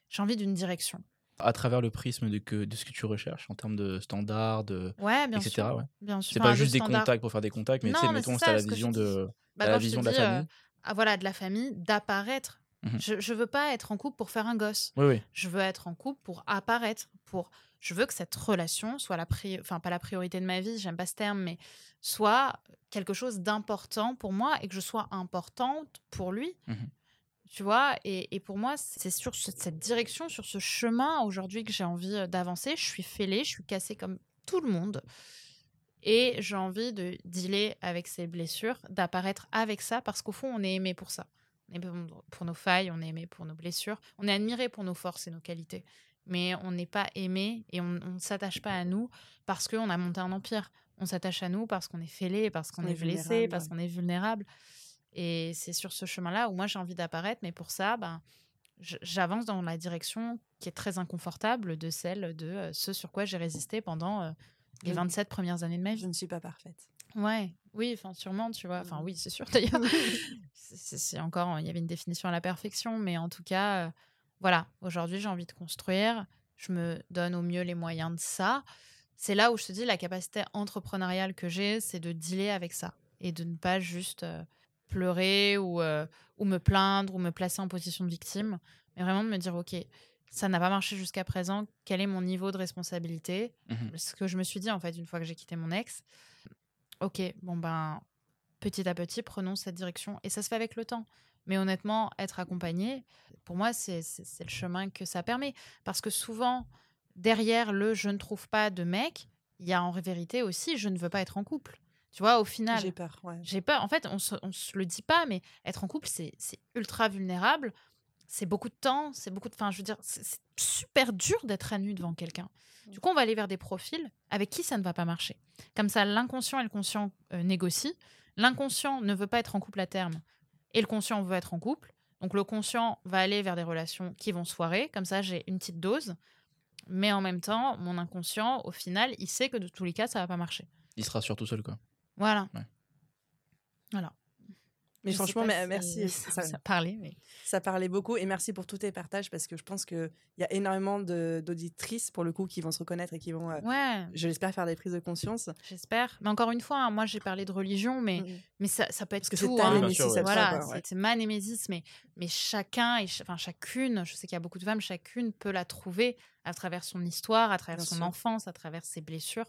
J'ai envie d'une direction. À travers le prisme de, que, de ce que tu recherches en termes de standards, de, Ouais, bien etc. sûr. ouais. Bien sûr. C'est pas juste des contacts pour faire des contacts, mais tu Non, sais, mais mettons, c'est la je vision de, Bah, la vision de la euh, famille. ah, voilà, de la famille, d'apparaître. Mhm. Je, je veux pas être en couple pour faire un gosse. Oui, oui. Je veux être en couple pour apparaître, pour. Je veux que cette relation soit la pri... enfin pas la priorité de ma vie, j'aime pas ce terme, mais soit quelque chose d'important pour moi et que je sois importante pour lui. Mhm. Tu vois, et, et pour moi, c'est sur ce- cette direction, sur ce chemin aujourd'hui que j'ai envie euh, d'avancer. Je suis fêlée, je suis cassée comme tout le monde. Et j'ai envie de dealer avec ces blessures, d'apparaître avec ça, parce qu'au fond, on est aimé pour ça. On est aimé pour- nos failles, on est aimé pour nos blessures, on est admiré pour nos forces et nos qualités. Mais on n'est pas aimé et on on ne s'attache pas à nous parce qu'on a monté un empire. On s'attache à nous parce qu'on est fêlé, parce qu'on On est, est blessé, parce qu'on est vulnérable. Et c'est sur ce chemin-là où moi j'ai envie d'apparaître, mais pour ça, ben, j'avance dans la direction qui est très inconfortable de celle de euh, ce sur quoi j'ai résisté pendant euh, les Je- 27 premières années de ma vie. Je ne suis pas parfaite. Ouais, oui, enfin sûrement, tu vois. Enfin Mhm. oui, c'est sûr d'ailleurs. <laughs> <laughs> C'est- encore, il y avait une définition à la perfection, mais en tout cas, euh, voilà. Aujourd'hui, j'ai envie de construire. Je me donne au mieux les moyens de ça. C'est là où je te dis la capacité entrepreneuriale que j'ai, c'est de dealer avec ça et de ne pas juste euh, pleurer ou, euh, ou me plaindre ou me placer en position de victime, mais vraiment de me dire ok, ça n'a pas marché jusqu'à présent. Quel est mon niveau de responsabilité? Mhm. Ce que je me suis dit en fait une fois que j'ai quitté mon ex. Ok, bon ben petit à petit, prenons cette direction. Et ça se fait avec le temps. Mais honnêtement, être accompagné, pour moi, c'est le chemin que ça permet. Parce que souvent, derrière le je ne trouve pas de mec, il y a en vérité aussi je ne veux pas être en couple. Tu vois, au final, J'ai peur, ouais. j'ai peur. En fait, on se, on se le dit pas, mais être en couple, c'est ultra vulnérable. C'est beaucoup de temps, c'est beaucoup de. Enfin, je veux dire, c'est super dur d'être à nu devant quelqu'un. Du coup, on va aller vers des profils avec qui ça ne va pas marcher. Comme ça, l'inconscient et le conscient euh, négocient. L'inconscient ne veut pas être en couple à terme et le conscient veut être en couple. Donc, le conscient va aller vers des relations qui vont se foirer. Comme ça, j'ai une petite dose. Mais en même temps, mon inconscient, au final, il sait que de tous les cas, ça va pas marcher. Il sera surtout seul, quoi. Voilà. Ouais. Voilà. Mais Je franchement, pas mais- si merci. Ça, parlait, mais. ça parlait beaucoup et merci pour tous tes partages parce que je pense qu'il y a énormément de- d'auditrices pour le coup qui vont se reconnaître et qui vont, euh, Ouais, je l'espère, faire des prises de conscience. j'espère. Mais encore une fois, hein, moi j'ai parlé de religion, mais, Mhm. mais ça, ça peut être Parce que c'est tout. ta hein. Sûr, ouais. Voilà, ouais. c'est c'est ma némésis, mais, mais chacun, et ch- enfin chacune, je sais qu'il y a beaucoup de femmes, chacune peut la trouver à travers son histoire, à travers Bien son sûr. enfance, à travers ses blessures.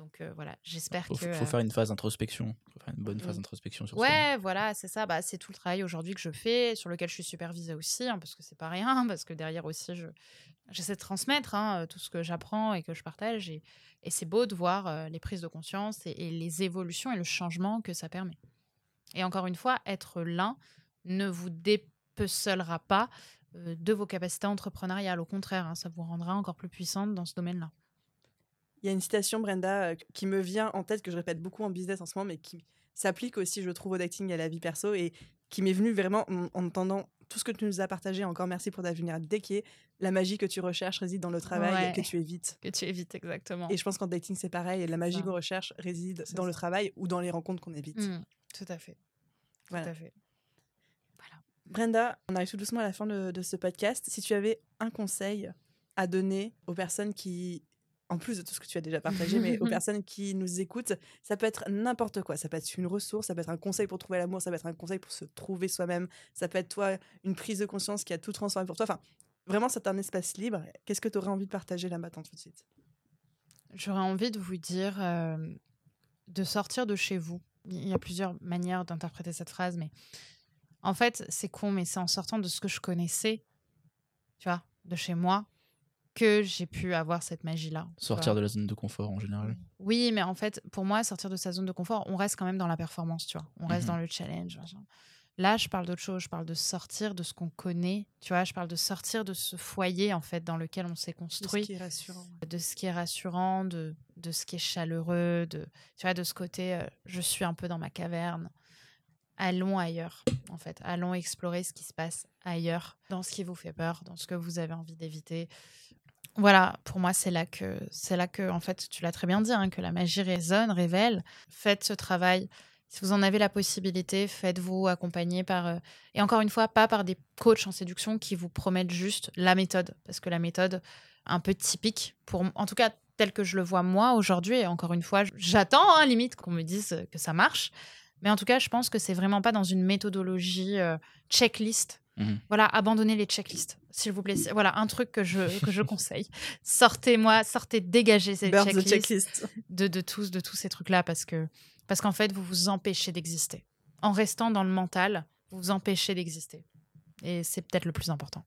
Donc euh, voilà, j'espère que. faut euh, faire une phase d'introspection. Faut faire une bonne phase Mm. d'introspection sur. Ouais, voilà, c'est ça. Bah, c'est tout le travail aujourd'hui que je fais, sur lequel je suis supervisée aussi, hein, parce que c'est pas rien, <laughs> parce que derrière aussi, je j'essaie de transmettre hein, euh, tout ce que j'apprends et que je partage. Et, et c'est beau de voir euh, les prises de conscience et, et les évolutions et le changement que ça permet. Et encore une fois, être l'un ne vous dépecelera pas euh, de vos capacités entrepreneuriales. Au contraire, hein, ça vous rendra encore plus puissante dans ce domaine-là. Il y a une citation, Brenda, qui me vient en tête, que je répète beaucoup en business en ce moment, mais qui s'applique aussi, je trouve, au dating et à la vie perso, et qui m'est venue vraiment en, entendant tout ce que tu nous as partagé. Encore merci pour ta vulnérabilité, qui est la magie que tu recherches réside dans le travail que tu évites. Que tu évites, exactement. Et je pense qu'en dating, c'est pareil. La magie qu'on recherche réside dans le travail ou dans les rencontres qu'on évite. Mmh, tout à fait. Tout à fait. Voilà. Brenda, on arrive tout doucement à la fin de, de ce podcast. Si tu avais un conseil à donner aux personnes qui en plus de tout ce que tu as déjà partagé, mais aux <laughs> personnes qui nous écoutent, ça peut être n'importe quoi. Ça peut être une ressource, ça peut être un conseil pour trouver l'amour, ça peut être un conseil pour se trouver soi-même, ça peut être toi une prise de conscience qui a tout transformé pour toi. Enfin, vraiment, c'est un espace libre. Qu'est-ce que tu aurais envie de partager là maintenant tout de suite? J'aurais envie de vous dire euh, de sortir de chez vous. Il y a plusieurs manières d'interpréter cette phrase, mais en fait, c'est con, mais c'est en sortant de ce que je connaissais, tu vois, de chez moi, que j'ai pu avoir cette magie-là. Sortir de la zone de confort en général. Oui, mais en fait, pour moi, sortir de sa zone de confort, on reste quand même dans la performance, tu vois. On reste mmh dans le challenge. Là, je parle d'autre chose. Je parle de sortir de ce qu'on connaît. Tu vois, je parle de sortir de ce foyer, en fait, dans lequel on s'est construit. De ce qui est rassurant. De ce qui est rassurant, de, de ce qui est chaleureux, de, tu vois, de ce côté, euh, je suis un peu dans ma caverne. Allons ailleurs, en fait. Allons explorer ce qui se passe ailleurs, dans ce qui vous fait peur, dans ce que vous avez envie d'éviter. Voilà, pour moi, c'est là que, c'est là que, en fait, tu l'as très bien dit, hein, que la magie résonne, révèle. Faites ce travail. Si vous en avez la possibilité, faites-vous accompagner par, euh, et encore une fois, pas par des coachs en séduction qui vous promettent juste la méthode, parce que la méthode, un peu typique, pour, en tout cas, telle que je le vois moi aujourd'hui, et encore une fois, j'attends, hein, limite, qu'on me dise que ça marche. Mais en tout cas, je pense que c'est vraiment pas dans une méthodologie euh, checklist Mhm. Voilà, abandonnez les checklists, s'il vous plaît. Voilà, un truc que je, que je <laughs> conseille. Sortez-moi, sortez, dégagez ces checklists, de, de, tous, de tous ces trucs-là parce que parce qu'en fait, vous vous empêchez d'exister. En restant dans le mental, vous vous empêchez d'exister. Et c'est peut-être le plus important.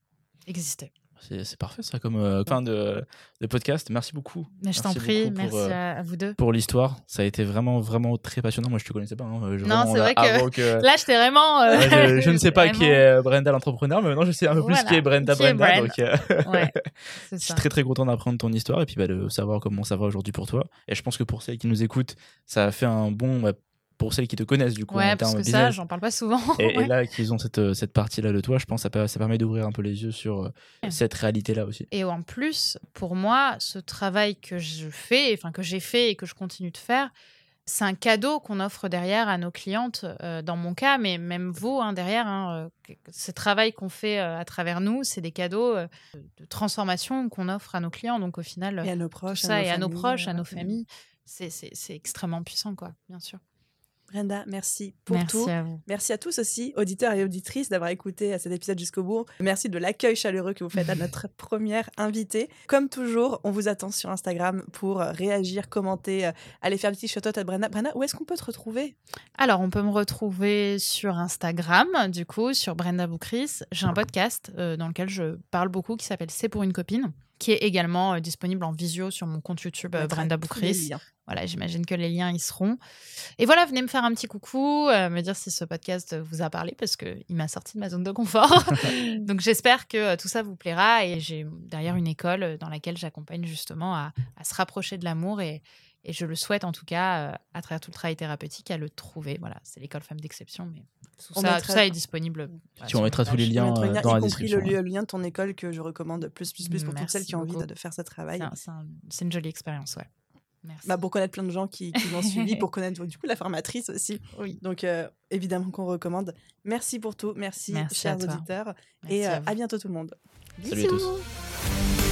Exister. C'est parfait ça comme euh, fin de, de, podcast. Merci beaucoup. Mais je t'en prie, merci euh, à vous deux. Pour l'histoire, ça a été vraiment vraiment très passionnant. Moi je te connaissais pas. Hein. non, c'est vrai que, là j'étais vraiment. Euh, je, ne <laughs> sais pas qui est Brenda l'entrepreneur, mais maintenant je sais un peu plus qui est Brenda Brenda. Donc ouais, <laughs> je suis très très content d'apprendre ton histoire et puis bah, de savoir comment ça va aujourd'hui pour toi. Et je pense que pour ceux qui nous écoutent, ça a fait un bon bah, pour celles qui te connaissent du coup ouais, parce que ça j'en parle pas souvent et, là qu'ils ont cette, euh, cette partie là de toi je pense que ça, ça permet d'ouvrir un peu les yeux sur euh, cette réalité là aussi. Et en plus pour moi ce travail que je fais enfin que j'ai fait et que je continue de faire c'est un cadeau qu'on offre derrière à nos clientes, euh, dans mon cas, mais même vous, hein, derrière, hein, ce travail qu'on fait à travers nous, c'est des cadeaux de transformation qu'on offre à nos clients. Donc au final, et à nos proches, ça, et à nos proches, à nos familles, c'est extrêmement puissant, quoi, bien sûr. Brenda, merci pour merci tout. À vous. Merci à tous aussi, auditeurs et auditrices, d'avoir écouté cet épisode jusqu'au bout. Merci de l'accueil chaleureux que vous faites à <laughs> notre première invitée. Comme toujours, on vous attend sur Instagram pour réagir, commenter, euh, aller faire des petits shout à Brenda. Brenda, où est-ce qu'on peut te retrouver? Alors, on peut me retrouver sur Instagram, du coup, sur Brenda Boucris. J'ai un podcast euh, dans lequel je parle beaucoup qui s'appelle C'est pour une copine qui est également euh, disponible en visio sur mon compte YouTube Brenda Boucris. Voilà, j'imagine que les liens y seront. Et voilà, venez me faire un petit coucou, euh, me dire si ce podcast vous a parlé parce qu'il m'a sorti de ma zone de confort. <laughs> <laughs> Donc j'espère que euh, tout ça vous plaira et j'ai derrière une école euh, dans laquelle j'accompagne justement à, se rapprocher de l'amour et, je le souhaite en tout cas à travers tout le travail thérapeutique à le trouver. Voilà, c'est l'école femme d'exception, mais tout, ça, est disponible. tu en mettras tous les liens dans la description. Y compris le, lien de ton école que je recommande plus, plus, plus pour toutes celles qui ont envie de, faire ce travail. C'est une jolie expérience, ouais. Bah, pour connaître plein de gens qui, qui l'ont suivi, pour <laughs> connaître du coup la formatrice aussi. Oui. Donc euh, évidemment qu'on recommande. Merci pour tout, merci, chers auditeurs, et euh, à, bientôt tout le monde. Salut à tous.